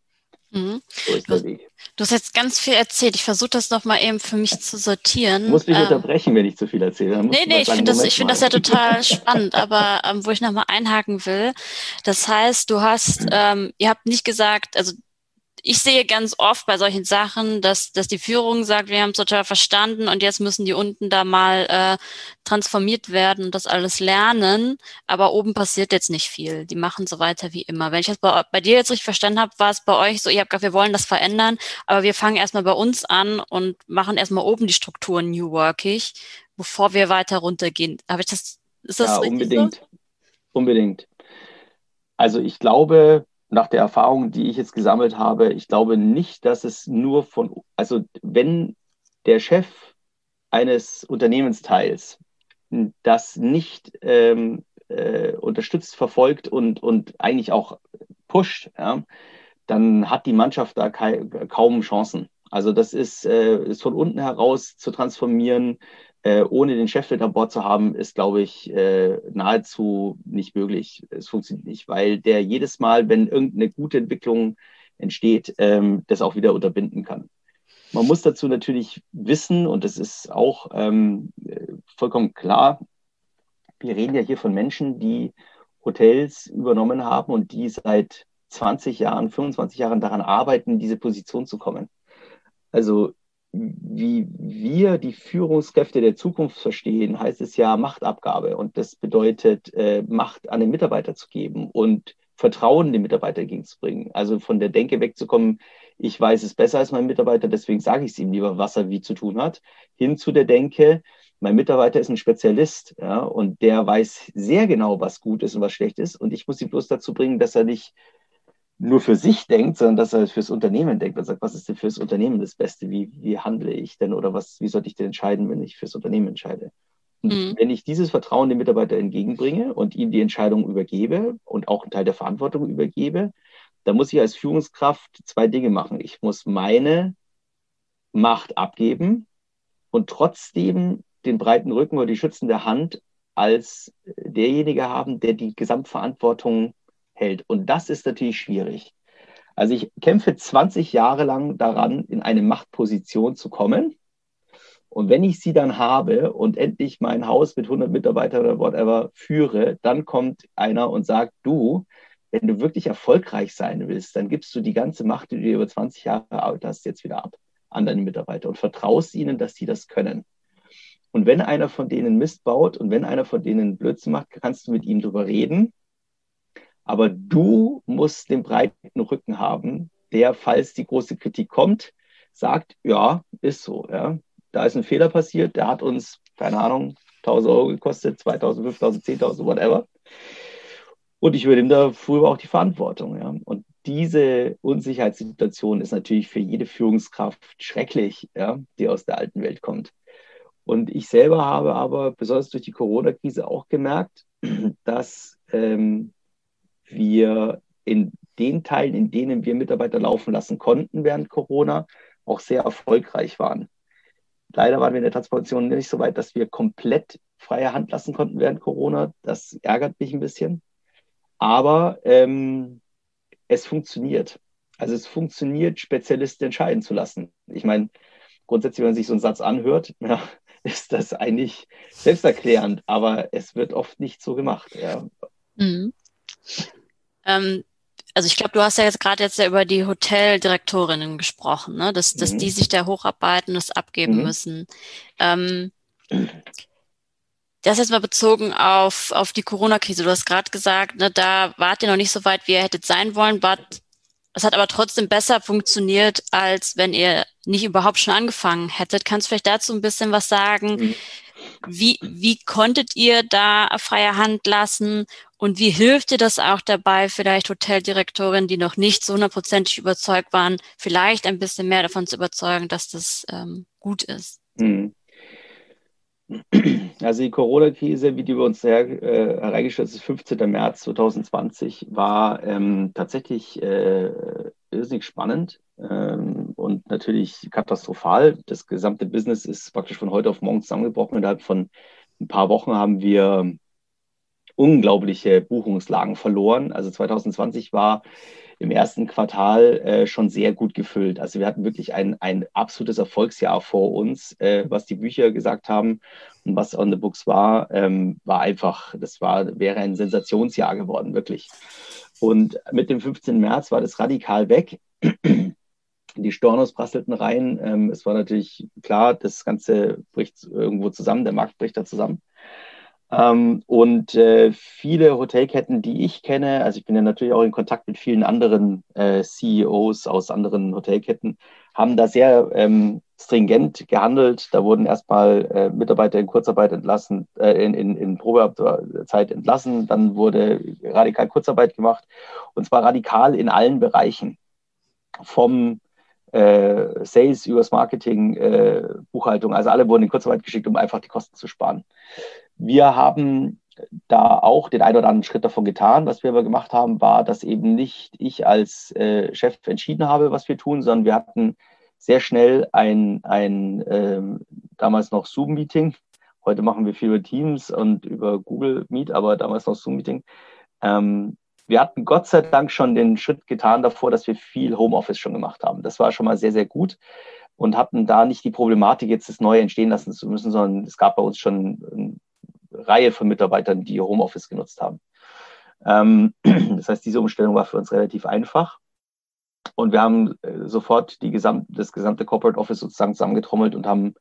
A: Mhm. So ist der Weg. Du hast jetzt ganz viel erzählt. Ich versuche das nochmal eben für mich zu sortieren.
B: Du musst mich ähm, unterbrechen, wenn ich zu viel erzähle.
A: Nee, nee, ich finde das, find das ja total spannend, aber ähm, wo ich nochmal einhaken will, das heißt, du hast, ähm, ihr habt nicht gesagt, also ich sehe ganz oft bei solchen Sachen, dass, dass die Führung sagt, wir haben es total verstanden und jetzt müssen die unten da mal äh, transformiert werden und das alles lernen. Aber oben passiert jetzt nicht viel. Die machen so weiter wie immer. Wenn ich das bei, bei dir jetzt richtig verstanden habe, war es bei euch so, ihr habt gesagt, wir wollen das verändern, aber wir fangen erstmal bei uns an und machen erstmal oben die Strukturen New Workig, bevor wir weiter runtergehen. Habe ich das,
B: ist das ja, unbedingt. So? Unbedingt. Also ich glaube, nach der Erfahrung, die ich jetzt gesammelt habe, ich glaube nicht, dass es nur von, also wenn der Chef eines Unternehmensteils das nicht ähm, äh, unterstützt, verfolgt und, und eigentlich auch pusht, ja, dann hat die Mannschaft da kaum Chancen. Also das ist, äh, ist von unten heraus zu transformieren, äh, ohne den Chef mit an Bord zu haben, ist, glaube ich, äh, nahezu nicht möglich. Es funktioniert nicht, weil der jedes Mal, wenn irgendeine gute Entwicklung entsteht, ähm, das auch wieder unterbinden kann. Man muss dazu natürlich wissen, und das ist auch ähm, vollkommen klar, wir reden ja hier von Menschen, die Hotels übernommen haben und die seit 20 Jahren, 25 Jahren daran arbeiten, in diese Position zu kommen. Also wie wir die Führungskräfte der Zukunft verstehen, heißt es ja Machtabgabe. Und das bedeutet, äh, Macht an den Mitarbeiter zu geben und Vertrauen dem Mitarbeiter entgegenzubringen. Also von der Denke wegzukommen, ich weiß es besser als mein Mitarbeiter, deswegen sage ich es ihm lieber, was er wie zu tun hat, hin zu der Denke, mein Mitarbeiter ist ein Spezialist ja, und der weiß sehr genau, was gut ist und was schlecht ist. Und ich muss ihn bloß dazu bringen, dass er nicht nur für sich denkt, sondern dass er fürs Unternehmen denkt und sagt, was ist denn fürs Unternehmen das Beste? Wie, wie handle ich denn oder was, wie sollte ich denn entscheiden, wenn ich fürs Unternehmen entscheide? Und mhm. wenn ich dieses Vertrauen dem Mitarbeiter entgegenbringe und ihm die Entscheidung übergebe und auch einen Teil der Verantwortung übergebe, dann muss ich als Führungskraft zwei Dinge machen. Ich muss meine Macht abgeben und trotzdem den breiten Rücken oder die schützende Hand als derjenige haben, der die Gesamtverantwortung hält. Und das ist natürlich schwierig. Also ich kämpfe 20 Jahre lang daran, in eine Machtposition zu kommen. Und wenn ich sie dann habe und endlich mein Haus mit 100 Mitarbeitern oder whatever führe, dann kommt einer und sagt, du, wenn du wirklich erfolgreich sein willst, dann gibst du die ganze Macht, die du über 20 Jahre alt hast, jetzt wieder ab an deine Mitarbeiter und vertraust ihnen, dass sie das können. Und wenn einer von denen Mist baut und wenn einer von denen Blödsinn macht, kannst du mit ihm drüber reden aber du musst den breiten Rücken haben, der, falls die große Kritik kommt, sagt, ja, ist so. Ja. Da ist ein Fehler passiert, der hat uns, keine Ahnung, 1000 Euro gekostet, 2000, 5000, 10.000, whatever. Und ich übernehme da früher auch die Verantwortung. Ja. Und diese Unsicherheitssituation ist natürlich für jede Führungskraft schrecklich, ja, die aus der alten Welt kommt. Und ich selber habe aber besonders durch die Corona-Krise auch gemerkt, dass ähm, wir in den Teilen, in denen wir Mitarbeiter laufen lassen konnten während Corona, auch sehr erfolgreich waren. Leider waren wir in der Transformation nicht so weit, dass wir komplett freie Hand lassen konnten während Corona. Das ärgert mich ein bisschen. Aber ähm, es funktioniert. Also es funktioniert, Spezialisten entscheiden zu lassen. Ich meine, grundsätzlich, wenn man sich so einen Satz anhört, ja, ist das eigentlich selbsterklärend, aber es wird oft nicht so gemacht. Ja. Mhm.
A: Ähm, also ich glaube, du hast ja jetzt gerade jetzt ja über die Hoteldirektorinnen gesprochen, ne? dass, mhm. dass die sich da hocharbeiten, das abgeben mhm. müssen. Ähm, das jetzt mal bezogen auf, auf die Corona-Krise. Du hast gerade gesagt, ne, da wart ihr noch nicht so weit, wie ihr hättet sein wollen, but es hat aber trotzdem besser funktioniert, als wenn ihr nicht überhaupt schon angefangen hättet. Kannst du vielleicht dazu ein bisschen was sagen? Mhm. Wie, wie konntet ihr da freie Hand lassen und wie hilft dir das auch dabei, vielleicht Hoteldirektorinnen, die noch nicht so hundertprozentig überzeugt waren, vielleicht ein bisschen mehr davon zu überzeugen, dass das ähm, gut ist? Hm.
B: Also die Corona-Krise, wie die bei uns her, äh, hereingestellt ist, 15. März 2020, war ähm, tatsächlich äh, irrsinnig spannend ähm, und natürlich katastrophal. Das gesamte Business ist praktisch von heute auf morgen zusammengebrochen. Innerhalb von ein paar Wochen haben wir unglaubliche Buchungslagen verloren. Also 2020 war im ersten Quartal äh, schon sehr gut gefüllt. Also wir hatten wirklich ein, ein absolutes Erfolgsjahr vor uns, äh, was die Bücher gesagt haben und was on the books war, ähm, war einfach, das war, wäre ein Sensationsjahr geworden, wirklich. Und mit dem 15. März war das radikal weg. Die Stornos prasselten rein. Ähm, es war natürlich klar, das Ganze bricht irgendwo zusammen, der Markt bricht da zusammen. Ähm, und äh, viele Hotelketten, die ich kenne, also ich bin ja natürlich auch in Kontakt mit vielen anderen äh, CEOs aus anderen Hotelketten, haben da sehr ähm, stringent gehandelt. Da wurden erstmal äh, Mitarbeiter in Kurzarbeit entlassen, äh, in, in, in Probezeit entlassen. Dann wurde radikal Kurzarbeit gemacht und zwar radikal in allen Bereichen. Vom äh, Sales übers Marketing, äh, Buchhaltung, also alle wurden in Kurzarbeit geschickt, um einfach die Kosten zu sparen. Wir haben da auch den einen oder anderen Schritt davon getan. Was wir aber gemacht haben, war, dass eben nicht ich als äh, Chef entschieden habe, was wir tun, sondern wir hatten sehr schnell ein, ein ähm, damals noch Zoom-Meeting. Heute machen wir viel über Teams und über Google Meet, aber damals noch Zoom-Meeting. Ähm, wir hatten Gott sei Dank schon den Schritt getan davor, dass wir viel Homeoffice schon gemacht haben. Das war schon mal sehr, sehr gut und hatten da nicht die Problematik, jetzt das Neue entstehen lassen zu müssen, sondern es gab bei uns schon Reihe von Mitarbeitern, die Homeoffice genutzt haben. Ähm, das heißt, diese Umstellung war für uns relativ einfach. Und wir haben äh, sofort gesam das gesamte Corporate Office sozusagen zusammengetrommelt und haben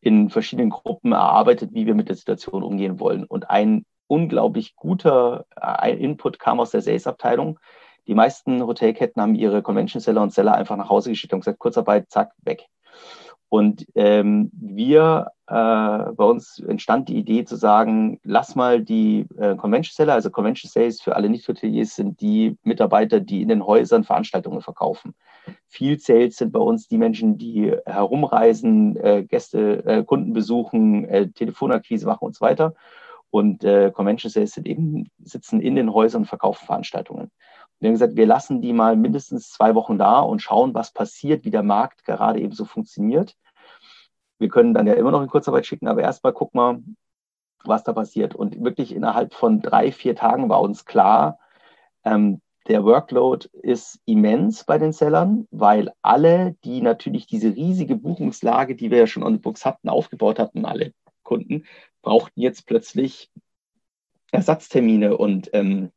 B: in verschiedenen Gruppen erarbeitet, wie wir mit der Situation umgehen wollen. Und ein unglaublich guter äh, Input kam aus der Sales-Abteilung. Die meisten Hotelketten haben ihre Convention-Seller und Seller einfach nach Hause geschickt und gesagt, Kurzarbeit, zack, weg. Und ähm, wir, bei uns entstand die Idee zu sagen, lass mal die äh, Convention Seller, also Convention Sales für alle Nicht-Hoteliers sind die Mitarbeiter, die in den Häusern Veranstaltungen verkaufen. Field Sales sind bei uns die Menschen, die herumreisen, äh, Gäste, äh, Kunden besuchen, äh, Telefonakquise machen und so weiter. Und äh, Convention Sales sind eben, sitzen in den Häusern und verkaufen Veranstaltungen. Wir haben gesagt, wir lassen die mal mindestens zwei Wochen da und schauen, was passiert, wie der Markt gerade eben so funktioniert. Wir können dann ja immer noch in Kurzarbeit schicken, aber erstmal gucken wir, was da passiert. Und wirklich innerhalb von drei, vier Tagen war uns klar, ähm, der Workload ist immens bei den Sellern, weil alle, die natürlich diese riesige Buchungslage, die wir ja schon on the books hatten, aufgebaut hatten, alle Kunden, brauchten jetzt plötzlich Ersatztermine und ähm,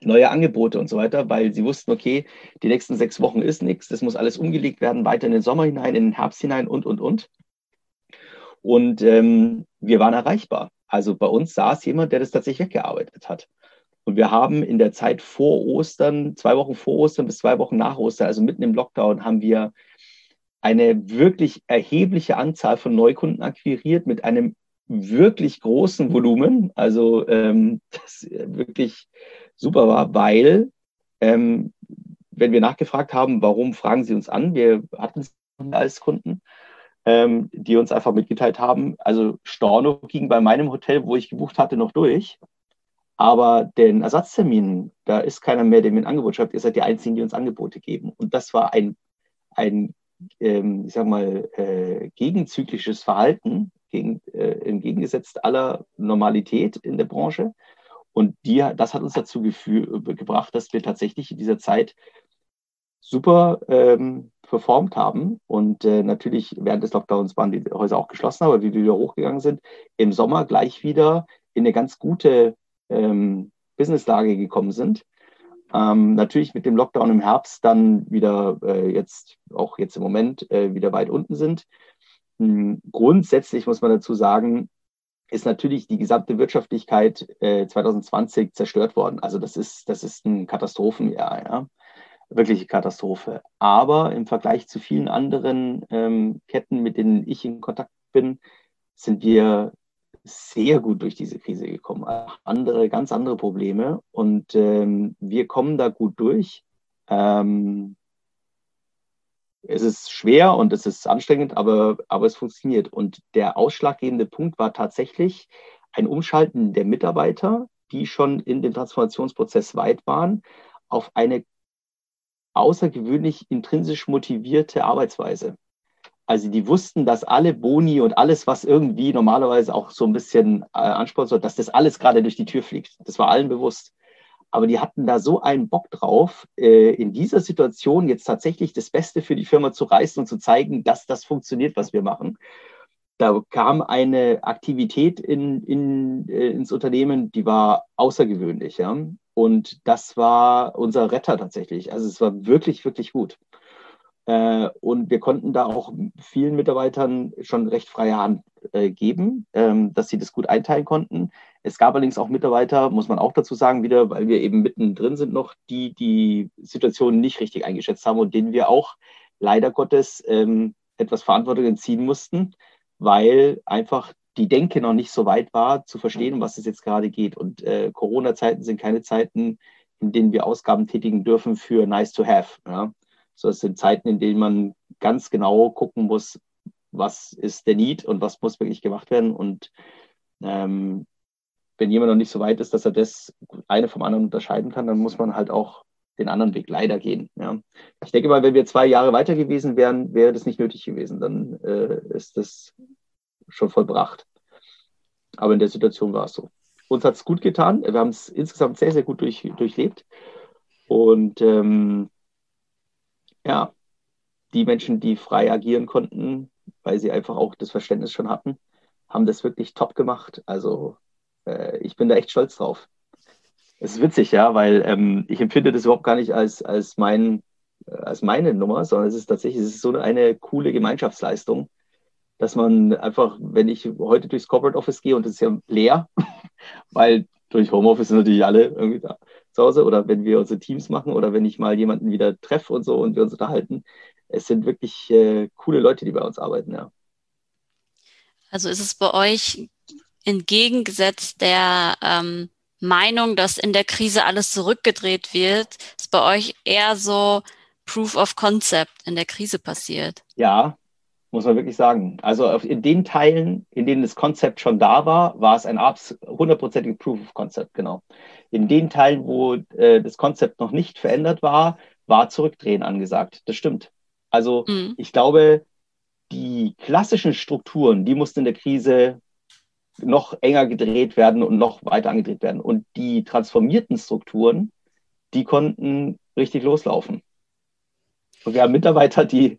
B: neue Angebote und so weiter, weil sie wussten, okay, die nächsten sechs Wochen ist nichts, das muss alles umgelegt werden, weiter in den Sommer hinein, in den Herbst hinein und, und, und. Und ähm, wir waren erreichbar. Also bei uns saß jemand, der das tatsächlich weggearbeitet hat. Und wir haben in der Zeit vor Ostern, zwei Wochen vor Ostern bis zwei Wochen nach Ostern, also mitten im Lockdown, haben wir eine wirklich erhebliche Anzahl von Neukunden akquiriert mit einem wirklich großen Volumen. Also ähm, das wirklich super war, weil ähm, wenn wir nachgefragt haben, warum fragen Sie uns an, wir hatten es als Kunden, ähm, die uns einfach mitgeteilt haben, also Storno ging bei meinem Hotel, wo ich gebucht hatte, noch durch. Aber den Ersatztermin, da ist keiner mehr, der mir ein Angebot schreibt. Ihr seid die Einzigen, die uns Angebote geben. Und das war ein, ein ähm, ich sag mal, äh, gegenzyklisches Verhalten, gegen, äh, entgegengesetzt aller Normalität in der Branche. Und die, das hat uns dazu gebracht, dass wir tatsächlich in dieser Zeit super ähm, performt haben. Und äh, natürlich während des Lockdowns waren die Häuser auch geschlossen, aber wie wir wieder hochgegangen sind, im Sommer gleich wieder in eine ganz gute ähm, Businesslage gekommen sind. Ähm, natürlich mit dem Lockdown im Herbst dann wieder äh, jetzt, auch jetzt im Moment, äh, wieder weit unten sind. Hm, grundsätzlich muss man dazu sagen, ist natürlich die gesamte Wirtschaftlichkeit äh, 2020 zerstört worden. Also das ist, das ist ein Katastrophenjahr, ja. Wirkliche Katastrophe. Aber im Vergleich zu vielen anderen ähm, Ketten, mit denen ich in Kontakt bin, sind wir sehr gut durch diese Krise gekommen. Andere, ganz andere Probleme. Und ähm, wir kommen da gut durch. Ähm, es ist schwer und es ist anstrengend, aber, aber es funktioniert. Und der ausschlaggebende Punkt war tatsächlich ein Umschalten der Mitarbeiter, die schon in dem Transformationsprozess weit waren, auf eine außergewöhnlich intrinsisch motivierte Arbeitsweise. Also die wussten, dass alle Boni und alles, was irgendwie normalerweise auch so ein bisschen äh, anspornt soll, dass das alles gerade durch die Tür fliegt. Das war allen bewusst. aber die hatten da so einen Bock drauf, äh, in dieser Situation jetzt tatsächlich das Beste für die Firma zu reißen und zu zeigen, dass das funktioniert, was wir machen. Da kam eine Aktivität in, in, äh, ins Unternehmen, die war außergewöhnlich. Ja? Und das war unser Retter tatsächlich. Also es war wirklich, wirklich gut. Äh, und wir konnten da auch vielen Mitarbeitern schon recht freie Hand äh, geben, ähm, dass sie das gut einteilen konnten. Es gab allerdings auch Mitarbeiter, muss man auch dazu sagen, wieder, weil wir eben mittendrin sind noch, die die Situation nicht richtig eingeschätzt haben und denen wir auch leider Gottes ähm, etwas Verantwortung entziehen mussten, weil einfach die Denke noch nicht so weit war, zu verstehen, um was es jetzt gerade geht. Und äh, Corona-Zeiten sind keine Zeiten, in denen wir Ausgaben tätigen dürfen für nice to have. Ja? So, es sind Zeiten, in denen man ganz genau gucken muss, was ist der Need und was muss wirklich gemacht werden. Und ähm, wenn jemand noch nicht so weit ist, dass er das eine vom anderen unterscheiden kann, dann muss man halt auch den anderen Weg leider gehen. Ja. Ich denke mal, wenn wir zwei Jahre weiter gewesen wären, wäre das nicht nötig gewesen. Dann äh, ist das schon vollbracht. Aber in der Situation war es so. Uns hat es gut getan. Wir haben es insgesamt sehr, sehr gut durch, durchlebt. Und ähm, ja, die Menschen, die frei agieren konnten, weil sie einfach auch das Verständnis schon hatten, haben das wirklich top gemacht. Also äh, ich bin da echt stolz drauf. Es ist witzig, ja, weil ähm, ich empfinde das überhaupt gar nicht als, als, mein, äh, als meine Nummer, sondern es ist tatsächlich es ist so eine, eine coole Gemeinschaftsleistung, dass man einfach, wenn ich heute durchs Corporate Office gehe und es ist ja leer, weil durch Homeoffice sind natürlich alle irgendwie da zu Hause oder wenn wir unsere Teams machen oder wenn ich mal jemanden wieder treffe und so und wir uns unterhalten. Es sind wirklich äh, coole Leute, die bei uns arbeiten, ja.
A: Also ist es bei euch entgegengesetzt der ähm, Meinung, dass in der Krise alles zurückgedreht wird, ist bei euch eher so Proof of Concept in der Krise passiert?
B: Ja, muss man wirklich sagen. Also in den Teilen, in denen das Konzept schon da war, war es ein hundertprozentiges Proof of Concept, genau. In den Teilen, wo äh, das Konzept noch nicht verändert war, war Zurückdrehen angesagt. Das stimmt. Also mhm. ich glaube, die klassischen Strukturen, die mussten in der Krise noch enger gedreht werden und noch weiter angedreht werden. Und die transformierten Strukturen, die konnten richtig loslaufen. Und wir haben Mitarbeiter, die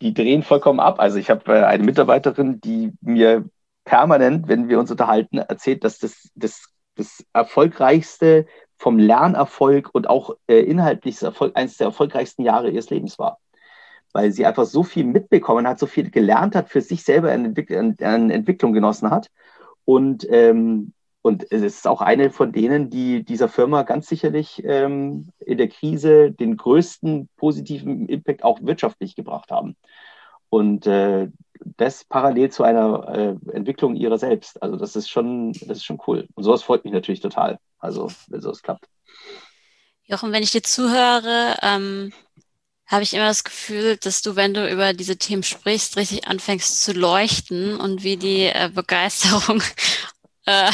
B: die drehen vollkommen ab. Also ich habe äh, eine Mitarbeiterin, die mir permanent, wenn wir uns unterhalten, erzählt, dass das das, das erfolgreichste vom Lernerfolg und auch äh, inhaltlich Erfolg, eines der erfolgreichsten Jahre ihres Lebens war. Weil sie einfach so viel mitbekommen hat, so viel gelernt hat, für sich selber eine, Entwick eine Entwicklung genossen hat. Und, ähm, und es ist auch eine von denen, die dieser Firma ganz sicherlich ähm, in der Krise den größten positiven Impact auch wirtschaftlich gebracht haben. Und äh, das parallel zu einer äh, Entwicklung ihrer selbst. Also das ist schon, das ist schon cool. Und sowas freut mich natürlich total. Also wenn sowas klappt.
A: Jochen, wenn ich dir zuhöre, ähm, habe ich immer das Gefühl, dass du, wenn du über diese Themen sprichst, richtig anfängst zu leuchten und wie die äh, Begeisterung, äh,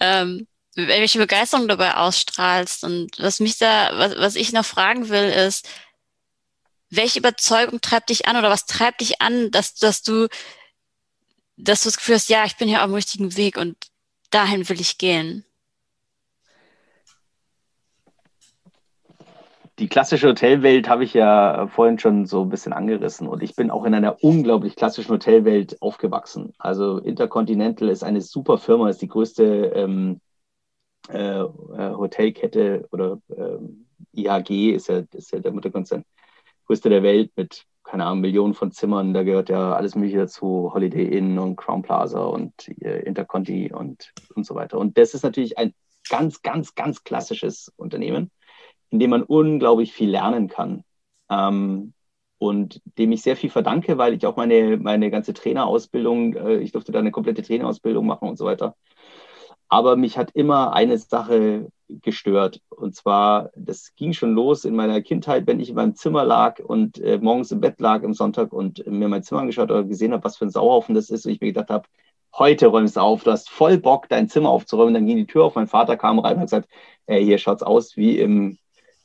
A: ähm, welche Begeisterung dabei ausstrahlst. Und was mich da, was, was ich noch fragen will, ist, welche Überzeugung treibt dich an oder was treibt dich an, dass, dass du, dass du das Gefühl hast, ja, ich bin hier auf dem richtigen Weg und dahin will ich gehen?
B: Die klassische Hotelwelt habe ich ja vorhin schon so ein bisschen angerissen und ich bin auch in einer unglaublich klassischen Hotelwelt aufgewachsen. Also Intercontinental ist eine super Firma, ist die größte ähm, äh, äh Hotelkette oder ähm, IHG ist ja, ist ja der Mutterkonzern größte der Welt mit, keine Ahnung, Millionen von Zimmern. Da gehört ja alles Mögliche dazu, Holiday Inn und Crown Plaza und äh, Interconti und, und so weiter. Und das ist natürlich ein ganz, ganz, ganz klassisches Unternehmen, in dem man unglaublich viel lernen kann. Ähm, und dem ich sehr viel verdanke, weil ich auch meine, meine ganze Trainerausbildung, äh, ich durfte da eine komplette Trainerausbildung machen und so weiter. Aber mich hat immer eine Sache gestört. Und zwar, das ging schon los in meiner Kindheit, wenn ich in meinem Zimmer lag und äh, morgens im Bett lag am Sonntag und mir mein Zimmer angeschaut oder gesehen habe, was für ein Sauhaufen das ist. Und ich mir gedacht habe, heute räumst du auf, du hast voll Bock, dein Zimmer aufzuräumen. Dann ging die Tür auf, mein Vater kam rein und hat gesagt, hey, hier schaut's aus wie im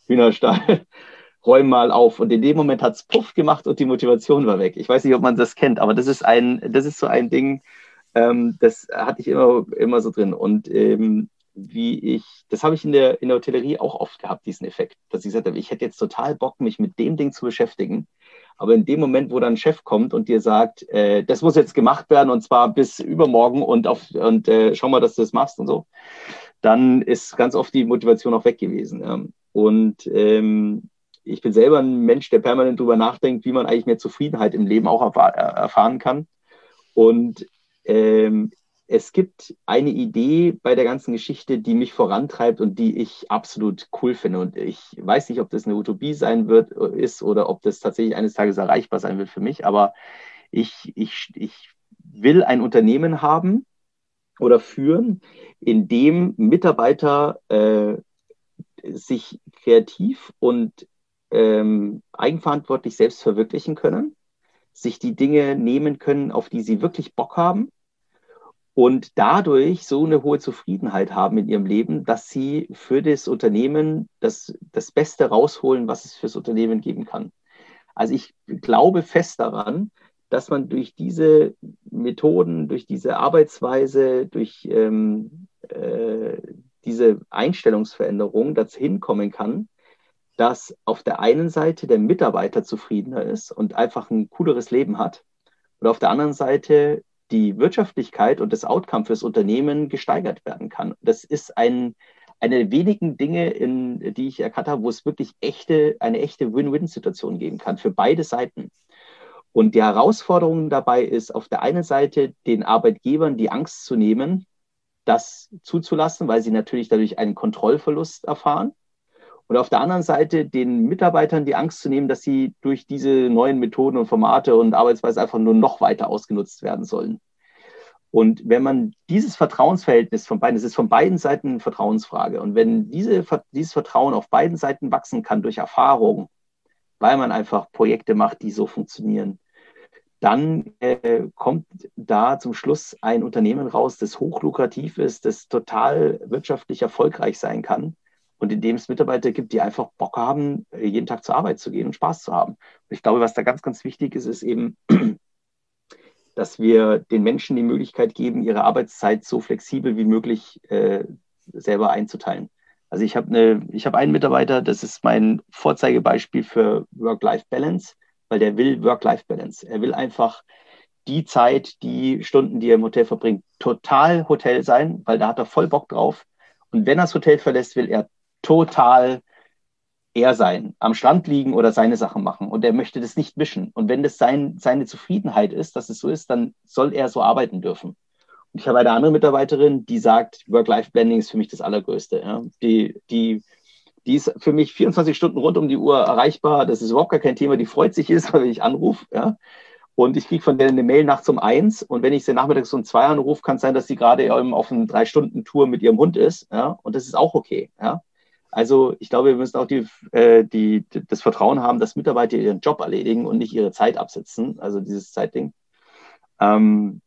B: Hühnerstall. Räum mal auf. Und in dem Moment hat es Puff gemacht und die Motivation war weg. Ich weiß nicht, ob man das kennt, aber das ist ein, das ist so ein Ding, ähm, das hatte ich immer, immer so drin. Und ähm, wie ich, das habe ich in der, in der Hotellerie auch oft gehabt, diesen Effekt, dass ich gesagt habe, ich hätte jetzt total Bock, mich mit dem Ding zu beschäftigen. Aber in dem Moment, wo dann ein Chef kommt und dir sagt, äh, das muss jetzt gemacht werden und zwar bis übermorgen und, auf, und äh, schau mal, dass du das machst und so, dann ist ganz oft die Motivation auch weg gewesen. Ja. Und ähm, ich bin selber ein Mensch, der permanent darüber nachdenkt, wie man eigentlich mehr Zufriedenheit im Leben auch erfahren kann. Und ähm, es gibt eine Idee bei der ganzen Geschichte, die mich vorantreibt und die ich absolut cool finde. Und ich weiß nicht, ob das eine Utopie sein wird, ist oder ob das tatsächlich eines Tages erreichbar sein wird für mich. Aber ich, ich, ich will ein Unternehmen haben oder führen, in dem Mitarbeiter äh, sich kreativ und ähm, eigenverantwortlich selbst verwirklichen können, sich die Dinge nehmen können, auf die sie wirklich Bock haben und dadurch so eine hohe Zufriedenheit haben in ihrem Leben, dass sie für das Unternehmen das, das Beste rausholen, was es fürs Unternehmen geben kann. Also ich glaube fest daran, dass man durch diese Methoden, durch diese Arbeitsweise, durch ähm, äh, diese Einstellungsveränderung dazu hinkommen kann, dass auf der einen Seite der Mitarbeiter zufriedener ist und einfach ein cooleres Leben hat und auf der anderen Seite die Wirtschaftlichkeit und das Outcome fürs Unternehmen gesteigert werden kann. Das ist ein, eine der wenigen Dinge, in, die ich erkannt habe, wo es wirklich echte, eine echte Win-Win-Situation geben kann für beide Seiten. Und die Herausforderung dabei ist, auf der einen Seite den Arbeitgebern die Angst zu nehmen, das zuzulassen, weil sie natürlich dadurch einen Kontrollverlust erfahren. Und auf der anderen Seite den Mitarbeitern die Angst zu nehmen, dass sie durch diese neuen Methoden und Formate und Arbeitsweise einfach nur noch weiter ausgenutzt werden sollen. Und wenn man dieses Vertrauensverhältnis von beiden, es ist von beiden Seiten eine Vertrauensfrage. Und wenn diese, dieses Vertrauen auf beiden Seiten wachsen kann durch Erfahrung, weil man einfach Projekte macht, die so funktionieren, dann äh, kommt da zum Schluss ein Unternehmen raus, das hochlukrativ ist, das total wirtschaftlich erfolgreich sein kann und in dem es Mitarbeiter gibt, die einfach Bock haben, jeden Tag zur Arbeit zu gehen und Spaß zu haben. Und ich glaube, was da ganz, ganz wichtig ist, ist eben, dass wir den Menschen die Möglichkeit geben, ihre Arbeitszeit so flexibel wie möglich äh, selber einzuteilen. Also ich habe eine, ich habe einen Mitarbeiter, das ist mein Vorzeigebeispiel für Work-Life-Balance, weil der will Work-Life-Balance. Er will einfach die Zeit, die Stunden, die er im Hotel verbringt, total Hotel sein, weil da hat er voll Bock drauf. Und wenn er das Hotel verlässt, will er total er sein, am Strand liegen oder seine Sachen machen. Und er möchte das nicht mischen. Und wenn das sein, seine Zufriedenheit ist, dass es so ist, dann soll er so arbeiten dürfen. Und ich habe eine andere Mitarbeiterin, die sagt, Work-Life-Blending ist für mich das Allergrößte. Ja. Die, die, die ist für mich 24 Stunden rund um die Uhr erreichbar. Das ist überhaupt gar kein Thema. Die freut sich Mal, wenn ich anrufe. Ja. Und ich kriege von der eine Mail nachts um eins. Und wenn ich sie nachmittags um zwei anrufe, kann es sein, dass sie gerade auf einer Drei-Stunden-Tour mit ihrem Hund ist. Ja. Und das ist auch okay. Ja. Also ich glaube, wir müssen auch die, äh, die, das Vertrauen haben, dass Mitarbeiter ihren Job erledigen und nicht ihre Zeit absitzen, also dieses Zeitding. Ähm,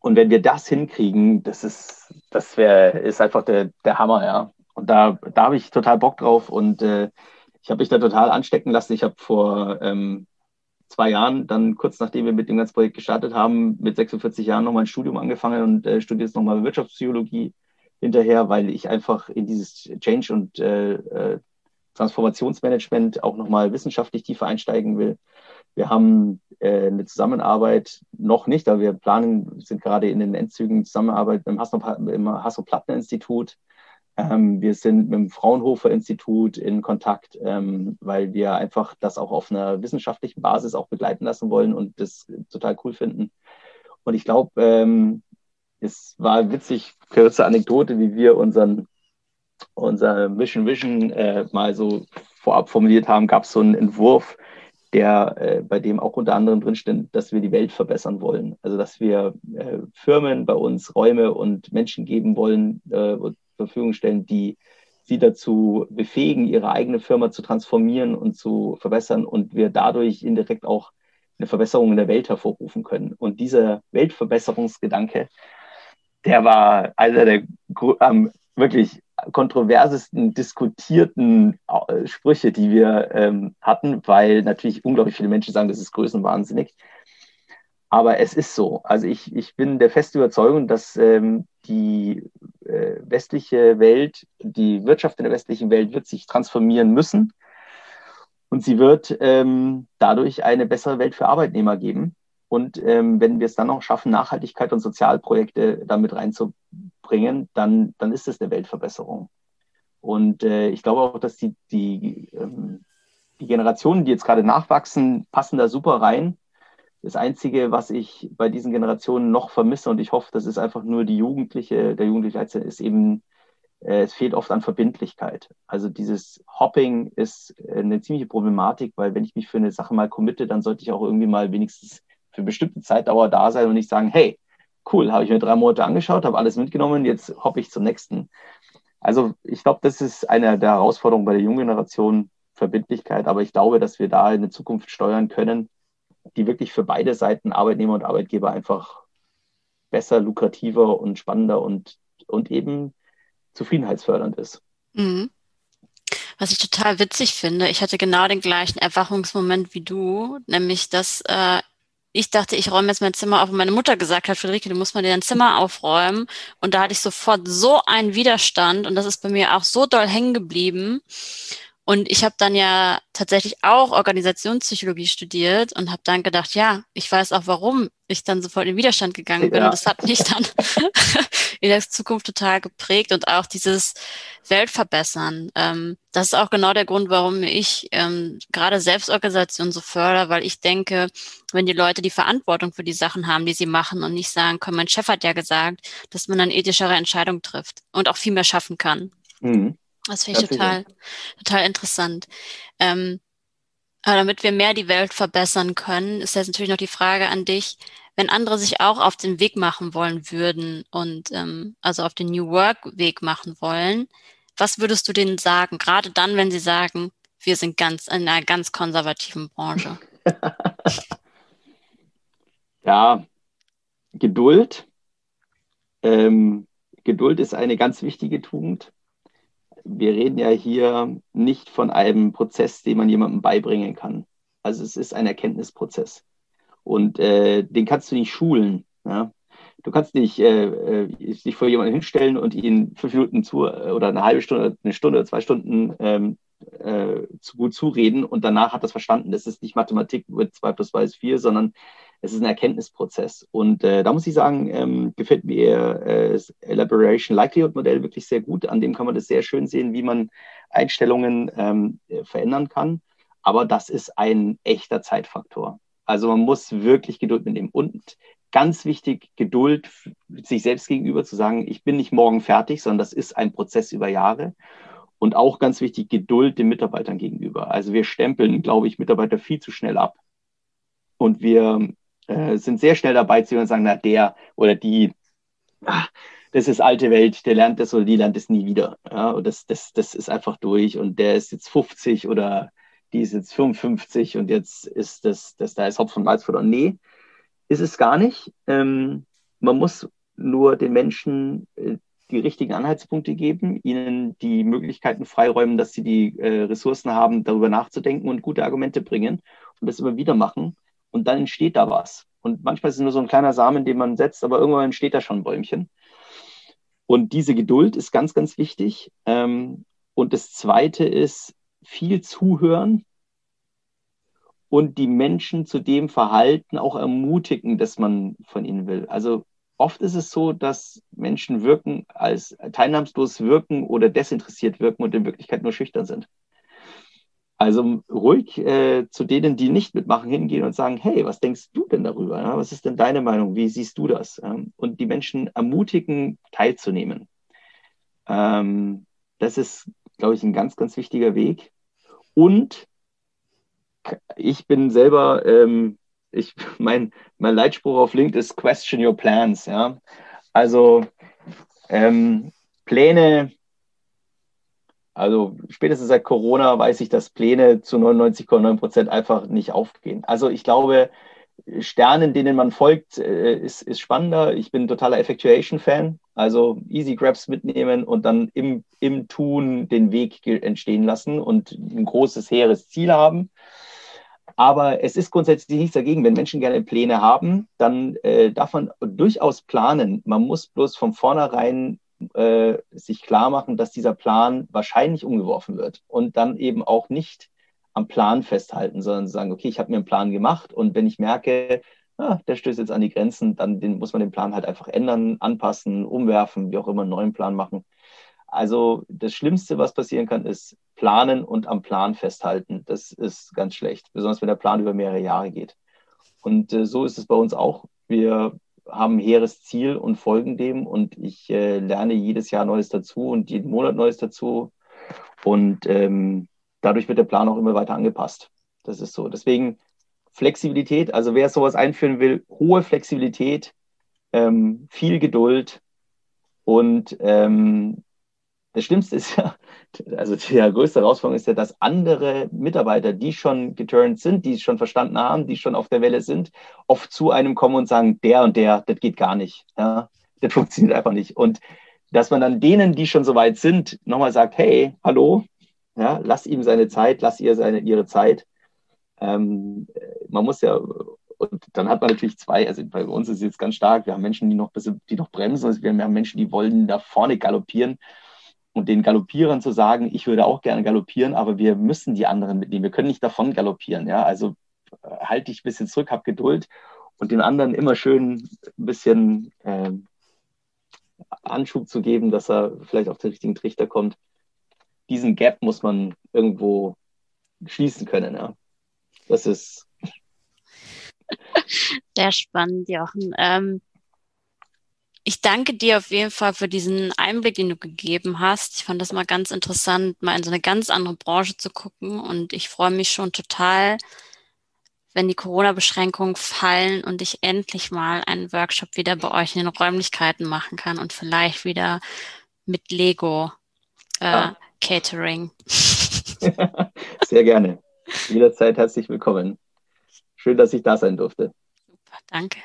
B: und wenn wir das hinkriegen, das ist, das wäre, ist einfach der, der Hammer, ja. Und da, da habe ich total Bock drauf und äh, ich habe mich da total anstecken lassen. Ich habe vor ähm, zwei Jahren, dann kurz nachdem wir mit dem ganzen Projekt gestartet haben, mit 46 Jahren nochmal ein Studium angefangen und äh, studiere jetzt nochmal Wirtschaftspsychologie hinterher, weil ich einfach in dieses Change- und äh, äh, Transformationsmanagement auch nochmal wissenschaftlich tiefer einsteigen will. Wir haben äh, eine Zusammenarbeit noch nicht, aber wir planen, sind gerade in den Endzügen Zusammenarbeit mit dem Hasso-Plattner-Institut. Ähm, wir sind mit dem Fraunhofer Institut in Kontakt, ähm, weil wir einfach das auch auf einer wissenschaftlichen Basis auch begleiten lassen wollen und das total cool finden. Und ich glaube, ähm, es war witzig, kurze Anekdote, wie wir unseren, unser Mission Vision äh, mal so vorab formuliert haben, gab es so einen Entwurf, der, äh, bei dem auch unter anderem drinsteht, dass wir die Welt verbessern wollen. Also dass wir äh, Firmen bei uns Räume und Menschen geben wollen, äh, zur Verfügung stellen, die sie dazu befähigen, ihre eigene Firma zu transformieren und zu verbessern und wir dadurch indirekt auch eine Verbesserung in der Welt hervorrufen können. Und dieser Weltverbesserungsgedanke, der war einer der ähm, wirklich kontroversesten, diskutierten äh, Sprüche, die wir ähm, hatten, weil natürlich unglaublich viele Menschen sagen, das ist größenwahnsinnig. Aber es ist so. Also ich, ich bin der festen Überzeugung, dass ähm, die äh, westliche Welt, die Wirtschaft in der westlichen Welt wird sich transformieren müssen. Und sie wird ähm, dadurch eine bessere Welt für Arbeitnehmer geben. Und ähm, wenn wir es dann noch schaffen, Nachhaltigkeit und Sozialprojekte damit reinzubringen, dann, dann ist es eine Weltverbesserung. Und äh, ich glaube auch, dass die, die, ähm, die Generationen, die jetzt gerade nachwachsen, passen da super rein. Das Einzige, was ich bei diesen Generationen noch vermisse, und ich hoffe, das ist einfach nur die Jugendliche, der Jugendliche ist eben, äh, es fehlt oft an Verbindlichkeit. Also dieses Hopping ist eine ziemliche Problematik, weil wenn ich mich für eine Sache mal committe, dann sollte ich auch irgendwie mal wenigstens für eine bestimmte Zeitdauer da sein und nicht sagen, hey, cool, habe ich mir drei Monate angeschaut, habe alles mitgenommen, jetzt hoppe ich zum nächsten. Also ich glaube, das ist eine der Herausforderungen bei der jungen Generation, Verbindlichkeit. Aber ich glaube, dass wir da in der Zukunft steuern können, die wirklich für beide Seiten, Arbeitnehmer und Arbeitgeber, einfach besser, lukrativer und spannender und, und eben zufriedenheitsfördernd ist. Mhm.
A: Was ich total witzig finde, ich hatte genau den gleichen Erwachungsmoment wie du, nämlich dass äh, ich dachte, ich räume jetzt mein Zimmer auf und meine Mutter gesagt hat, Friederike, du musst mal dir dein Zimmer aufräumen. Und da hatte ich sofort so einen Widerstand und das ist bei mir auch so doll hängen geblieben. Und ich habe dann ja tatsächlich auch Organisationspsychologie studiert und habe dann gedacht, ja, ich weiß auch, warum ich dann sofort in Widerstand gegangen bin. Ja. Und das hat mich dann in der Zukunft total geprägt und auch dieses Weltverbessern. Ähm, das ist auch genau der Grund, warum ich ähm, gerade Selbstorganisation so fördere, weil ich denke, wenn die Leute die Verantwortung für die Sachen haben, die sie machen und nicht sagen können, mein Chef hat ja gesagt, dass man dann ethischere Entscheidungen trifft und auch viel mehr schaffen kann. Mhm. Das finde ich total, total interessant. Ähm, aber damit wir mehr die Welt verbessern können, ist jetzt natürlich noch die Frage an dich, wenn andere sich auch auf den Weg machen wollen würden und ähm, also auf den New Work Weg machen wollen, was würdest du denen sagen? Gerade dann, wenn sie sagen, wir sind ganz in einer ganz konservativen Branche.
B: ja, Geduld. Ähm, Geduld ist eine ganz wichtige Tugend wir reden ja hier nicht von einem Prozess, den man jemandem beibringen kann. Also es ist ein Erkenntnisprozess. Und äh, den kannst du nicht schulen. Ja? Du kannst nicht äh, äh dich vor jemanden hinstellen und ihn fünf Minuten zu äh, oder eine halbe Stunde, eine Stunde oder zwei Stunden ähm, äh, zu gut zureden und danach hat das verstanden. Das ist nicht Mathematik mit zwei plus zwei ist vier, sondern es ist ein Erkenntnisprozess. Und äh, da muss ich sagen, ähm, gefällt mir äh, das Elaboration Likelihood Modell wirklich sehr gut. An dem kann man das sehr schön sehen, wie man Einstellungen ähm, äh, verändern kann. Aber das ist ein echter Zeitfaktor. Also man muss wirklich Geduld mitnehmen. Und ganz wichtig, Geduld sich selbst gegenüber zu sagen, ich bin nicht morgen fertig, sondern das ist ein Prozess über Jahre. Und auch ganz wichtig, Geduld den Mitarbeitern gegenüber. Also wir stempeln, glaube ich, Mitarbeiter viel zu schnell ab. Und wir äh, sind sehr schnell dabei zu sagen, na, der oder die, ach, das ist alte Welt, der lernt das oder die lernt das nie wieder. Ja, und das, das, das ist einfach durch und der ist jetzt 50 oder die ist jetzt 55 und jetzt ist das, das da ist Hopf und Malz Und nee, ist es gar nicht. Ähm, man muss nur den Menschen äh, die richtigen Anhaltspunkte geben, ihnen die Möglichkeiten freiräumen, dass sie die äh, Ressourcen haben, darüber nachzudenken und gute Argumente bringen und das immer wieder machen und dann entsteht da was. Und manchmal ist es nur so ein kleiner Samen, den man setzt, aber irgendwann entsteht da schon ein Bäumchen. Und diese Geduld ist ganz, ganz wichtig. Ähm, und das Zweite ist viel zuhören und die Menschen zu dem Verhalten auch ermutigen, das man von ihnen will. Also oft ist es so, dass Menschen wirken als teilnahmslos wirken oder desinteressiert wirken und in Wirklichkeit nur schüchtern sind. Also ruhig äh, zu denen, die nicht mitmachen, hingehen und sagen, hey, was denkst du denn darüber? Ja? Was ist denn deine Meinung? Wie siehst du das? Ähm, und die Menschen ermutigen, teilzunehmen. Ähm, das ist, glaube ich, ein ganz, ganz wichtiger Weg. Und ich bin selber, ähm, ich, mein, mein Leitspruch auf LinkedIn ist Question Your Plans. Ja? Also ähm, Pläne also spätestens seit Corona weiß ich, dass Pläne zu 99,9 Prozent einfach nicht aufgehen. Also ich glaube, Sternen, denen man folgt, äh, ist, ist spannender. Ich bin totaler Effectuation-Fan. Also Easy Grabs mitnehmen und dann im, im Tun den Weg entstehen lassen und ein großes, hehres Ziel haben. Aber es ist grundsätzlich nichts dagegen. Wenn Menschen gerne Pläne haben, dann äh, darf man durchaus planen. Man muss bloß von vornherein äh, sich klar machen, dass dieser Plan wahrscheinlich umgeworfen wird und dann eben auch nicht am Plan festhalten, sondern sagen, okay, ich habe mir einen Plan gemacht und wenn ich merke, ah, der stößt jetzt an die Grenzen, dann den, muss man den Plan halt einfach ändern, anpassen, umwerfen, wie auch immer, einen neuen Plan machen. Also das Schlimmste, was passieren kann, ist planen und am Plan festhalten. Das ist ganz schlecht, besonders wenn der Plan über mehrere Jahre geht. Und äh, so ist es bei uns auch. Wir haben ein hehres Ziel und folgen dem und ich äh, lerne jedes Jahr Neues dazu und jeden Monat Neues dazu. Und ähm, dadurch wird der Plan auch immer weiter angepasst. Das ist so. Deswegen Flexibilität, also wer sowas einführen will, hohe Flexibilität, ähm, viel Geduld und ähm, das Schlimmste ist ja, also die größte Herausforderung ist ja, dass andere Mitarbeiter, die schon geturnt sind, die es schon verstanden haben, die schon auf der Welle sind, oft zu einem kommen und sagen, der und der, das geht gar nicht. Ja, das funktioniert einfach nicht. Und dass man dann denen, die schon so weit sind, nochmal sagt, hey, hallo, ja, lass ihm seine Zeit, lass ihr seine, ihre Zeit. Ähm, man muss ja, und dann hat man natürlich zwei, also bei uns ist es jetzt ganz stark, wir haben Menschen, die noch, die noch bremsen, wir haben Menschen, die wollen da vorne galoppieren und den Galoppierern zu sagen, ich würde auch gerne galoppieren, aber wir müssen die anderen mitnehmen. Wir können nicht davon galoppieren. Ja? Also äh, halte dich ein bisschen zurück, hab Geduld und den anderen immer schön ein bisschen äh, Anschub zu geben, dass er vielleicht auf den richtigen Trichter kommt. Diesen Gap muss man irgendwo schließen können. Ja? Das ist.
A: Sehr spannend, Jochen. Ähm, ich danke dir auf jeden Fall für diesen Einblick, den du gegeben hast. Ich fand das mal ganz interessant, mal in so eine ganz andere Branche zu gucken. Und ich freue mich schon total, wenn die Corona-Beschränkungen fallen und ich endlich mal einen Workshop wieder bei euch in den Räumlichkeiten machen kann und vielleicht wieder mit Lego äh, ja. Catering.
B: Sehr gerne. Jederzeit herzlich willkommen. Schön, dass ich da sein durfte.
A: Super, danke.